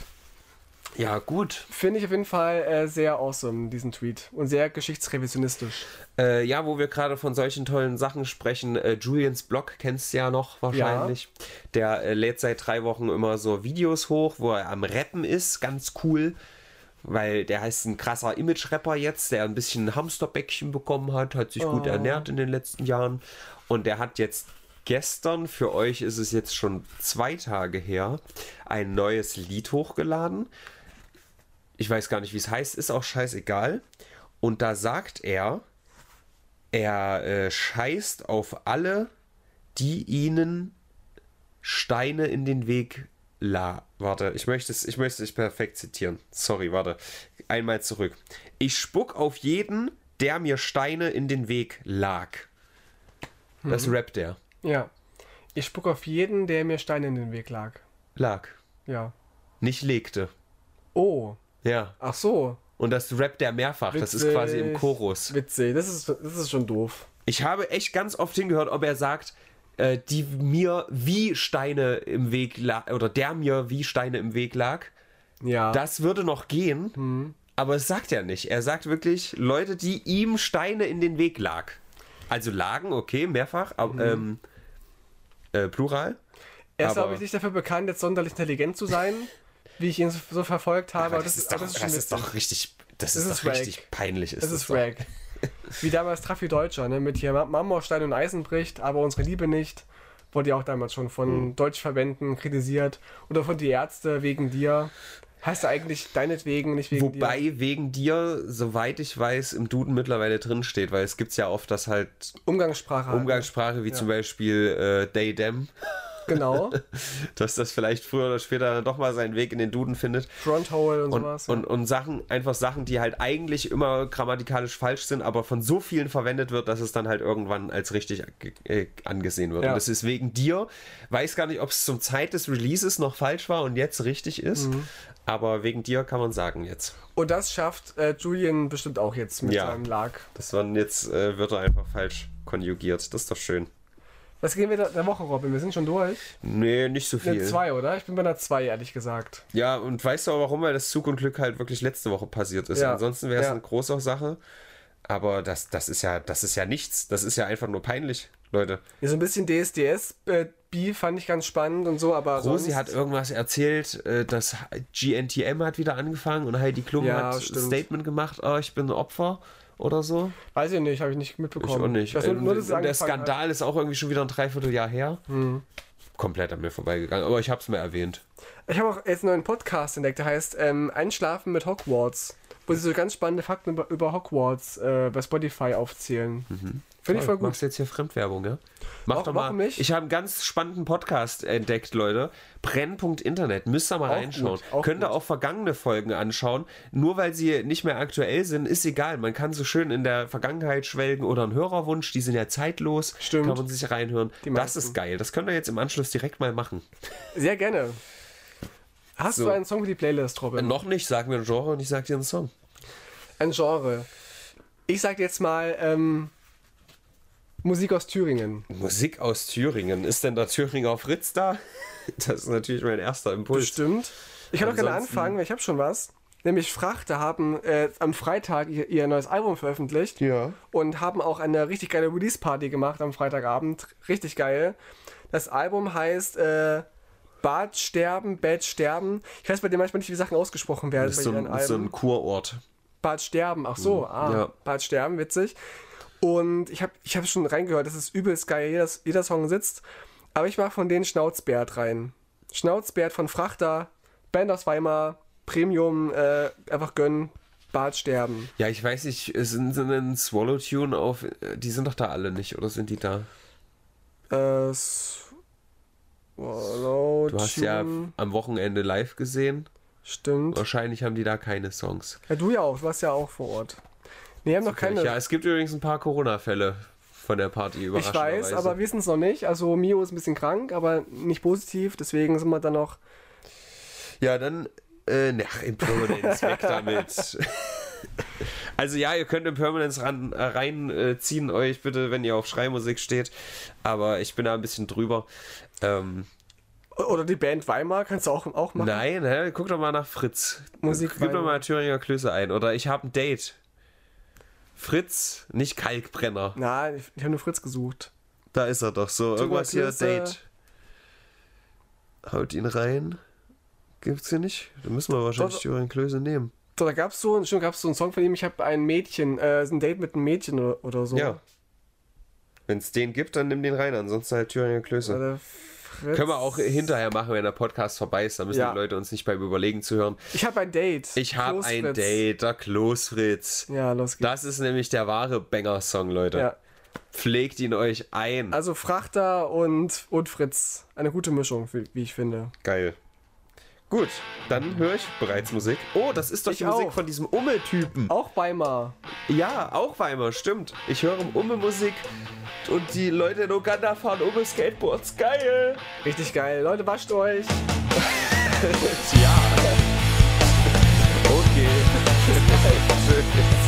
Ja, gut. Finde ich auf jeden Fall äh, sehr awesome, diesen Tweet. Und sehr geschichtsrevisionistisch. Äh, ja, wo wir gerade von solchen tollen Sachen sprechen, äh, Julians Blog kennst du ja noch wahrscheinlich. Ja. Der äh, lädt seit drei Wochen immer so Videos hoch, wo er am Rappen ist. Ganz cool. Weil der heißt ein krasser Image-Rapper jetzt, der ein bisschen Hamsterbäckchen bekommen hat, hat sich oh. gut ernährt in den letzten Jahren. Und der hat jetzt gestern, für euch ist es jetzt schon zwei Tage her, ein neues Lied hochgeladen ich weiß gar nicht, wie es heißt, ist auch scheißegal. Und da sagt er, er äh, scheißt auf alle, die ihnen Steine in den Weg la. Warte, ich möchte es, ich möchte es perfekt zitieren. Sorry, warte. Einmal zurück. Ich spuck auf jeden, der mir Steine in den Weg lag. Das mhm. rappt er. Ja. Ich spuck auf jeden, der mir Steine in den Weg lag. Lag. Ja. Nicht legte. Oh. Ja. Ach so. Und das rappt er mehrfach. Witzig. Das ist quasi im Chorus. Witzig, das ist, das ist schon doof. Ich habe echt ganz oft hingehört, ob er sagt, äh, die mir wie Steine im Weg lag, oder der mir wie Steine im Weg lag. Ja. Das würde noch gehen, hm. aber es sagt er nicht. Er sagt wirklich Leute, die ihm Steine in den Weg lag. Also lagen, okay, mehrfach, aber, mhm. ähm, äh, Plural. Er ist, glaube ich, nicht dafür bekannt, jetzt sonderlich intelligent zu sein. wie ich ihn so, verfolgt habe. Aber das, das, ist, doch, das, ist, das ist doch richtig, das, das ist, ist doch richtig peinlich. Ist das ist Rag. wie damals Traffi Deutscher, ne, mit hier Marmorstein und Eisen bricht, aber unsere Liebe nicht. Wurde ja auch damals schon von hm. Deutschverbänden kritisiert. Oder von die Ärzte wegen dir. Heißt du eigentlich deinetwegen, nicht wegen Wobei dir? wegen dir, soweit ich weiß, im Duden mittlerweile drin steht, weil es gibt ja oft das halt. Umgangssprache. Umgangssprache, wie ja. zum Beispiel äh, They, Them. Genau. [laughs] Dass das vielleicht früher oder später doch mal seinen Weg in den Duden findet. Fronthole und, und sowas. Ja. Und, und Sachen, einfach Sachen, die halt eigentlich immer grammatikalisch falsch sind, aber von so vielen verwendet wird, dass es dann halt irgendwann als richtig äh, angesehen wird. Ja. Und das ist wegen dir. Weiß gar nicht, ob es zum Zeit des Releases noch falsch war und jetzt richtig ist. Mhm. Aber wegen dir kann man sagen jetzt. Und das schafft äh, Julian bestimmt auch jetzt mit ja, seinem Lag. Das waren jetzt äh, Wörter einfach falsch konjugiert. Das ist doch schön. Was gehen wir da der Woche, Robin? Wir sind schon durch. Nee, nicht so viel. Eine 2, oder? Ich bin bei einer 2, ehrlich gesagt. Ja, und weißt du auch warum? Weil das Zug und Glück halt wirklich letzte Woche passiert ist. Ja. Ansonsten wäre es ja. eine große Sache. Aber das, das, ist ja, das ist ja nichts. Das ist ja einfach nur peinlich, Leute. Ja, so ein bisschen DSDS. Äh, B fand ich ganz spannend und so, aber. Rosi hat irgendwas erzählt, äh, dass GNTM hat wieder angefangen und Heidi Klum ja, hat ein Statement gemacht, oh, ich bin ein Opfer oder so. Weiß ich nicht, habe ich nicht mitbekommen. Ich auch nicht. Das nur, nur, der Skandal hat. ist auch irgendwie schon wieder ein Dreivierteljahr her. Hm. Komplett an mir vorbeigegangen, aber ich habe es mir erwähnt. Ich habe auch jetzt einen neuen Podcast entdeckt, der heißt ähm, Einschlafen mit Hogwarts, wo sie so ganz spannende Fakten über, über Hogwarts äh, bei Spotify aufzählen. Mhm. Finde ich voll gut. Machst jetzt hier Fremdwerbung, ja? Mach auch, doch mal. Nicht? Ich habe einen ganz spannenden Podcast entdeckt, Leute. Brennpunkt-Internet. Müsst ihr mal auch reinschauen. Gut, Könnt ihr auch vergangene Folgen anschauen. Nur weil sie nicht mehr aktuell sind, ist egal. Man kann so schön in der Vergangenheit schwelgen oder einen Hörerwunsch. Die sind ja zeitlos. Stimmt. Kann man sich reinhören. Das ist geil. Das könnt ihr jetzt im Anschluss direkt mal machen. Sehr gerne. Hast so. du einen Song für die Playlist, Robin? Noch nicht. Sag mir ein Genre und ich sag dir einen Song. Ein Genre. Ich sag jetzt mal, ähm, Musik aus Thüringen. Musik aus Thüringen. Ist denn der Thüringer Fritz da? [laughs] Das ist natürlich mein erster Impuls. Bestimmt. Ich kann auch gerne anfangen, weil ich habe schon was. Nämlich Frachter haben äh, am Freitag ihr, ihr, neues Album veröffentlicht. Ja. Und haben auch eine richtig geile Release-Party gemacht am Freitagabend. Richtig geil. Das Album heißt äh, Bad sterben, Bad sterben. Ich weiß bei dir manchmal nicht, wie Sachen ausgesprochen werden. Das ist so ein, so ein Kurort. Bad sterben, ach so, ah, ja. Bad sterben, witzig. Und ich habe ich hab schon reingehört, das ist übelst geil, jeder, jeder Song sitzt. Aber ich mache von denen Schnauzbärt rein. Schnauzbärt von Frachter, Band aus Weimar, Premium, äh, einfach gönnen, Bart sterben. Ja, ich weiß nicht, sind sie ein Swallow-Tune auf. Die sind doch da alle nicht, oder sind die da? Äh, Swallow-Tune. Du hast ja am Wochenende live gesehen. Stimmt. Wahrscheinlich haben die da keine Songs. Ja, du ja auch, du warst ja auch vor Ort. Nee, haben noch keine. Ja, es gibt übrigens ein paar Corona-Fälle von der Party Ich weiß, aber wir wissen es noch nicht. Also Mio ist ein bisschen krank, aber nicht positiv, deswegen sind wir dann noch. Ja, dann äh, nach Impermanence, weg damit. [laughs] Also ja, ihr könnt Impermanence ran, äh, reinziehen euch bitte, wenn ihr auf Schreimusik steht. Aber ich bin da ein bisschen drüber. Ähm, Oder die Band Weimar kannst du auch, auch machen. Nein, hä? guck doch mal nach Fritz. Musik Gib doch mal Thüringer Klöße ein. Oder ich habe ein Date. Fritz, nicht Kalkbrenner. Nein, ich, ich habe nur Fritz gesucht. Da ist er doch so. Irgendwas hier, Date. Haut ihn rein. Gibt's hier nicht? Da müssen wir wahrscheinlich Jürgen Klöße nehmen. So, da gab's so, schon gab's so einen Song von ihm, ich habe ein Mädchen, äh, ein Date mit einem Mädchen oder, oder so. Ja. Wenn es den gibt, dann nimm den rein, ansonsten halt Thüringer Klöße. Ja, Können wir auch hinterher machen, wenn der Podcast vorbei ist. Da müssen ja. die Leute uns nicht beim Überlegen zuhören. Ich habe ein Date. Ich habe ein Date, der Klosfritz. Ja, los geht's. Das ist nämlich der wahre Banger-Song, Leute. Ja. Pflegt ihn euch ein. Also Frachter und, und Fritz. Eine gute Mischung, wie ich finde. Geil. Gut, dann höre ich bereits Musik. Oh, das ist doch ich die Musik von diesem Umme-Typen. Auch Weimar. Ja, auch Weimar, stimmt. Ich höre Umme-Musik und die Leute in Uganda fahren Umme-Skateboards. Geil. Richtig geil. Leute, wascht euch. [laughs] Tja. Okay. [laughs]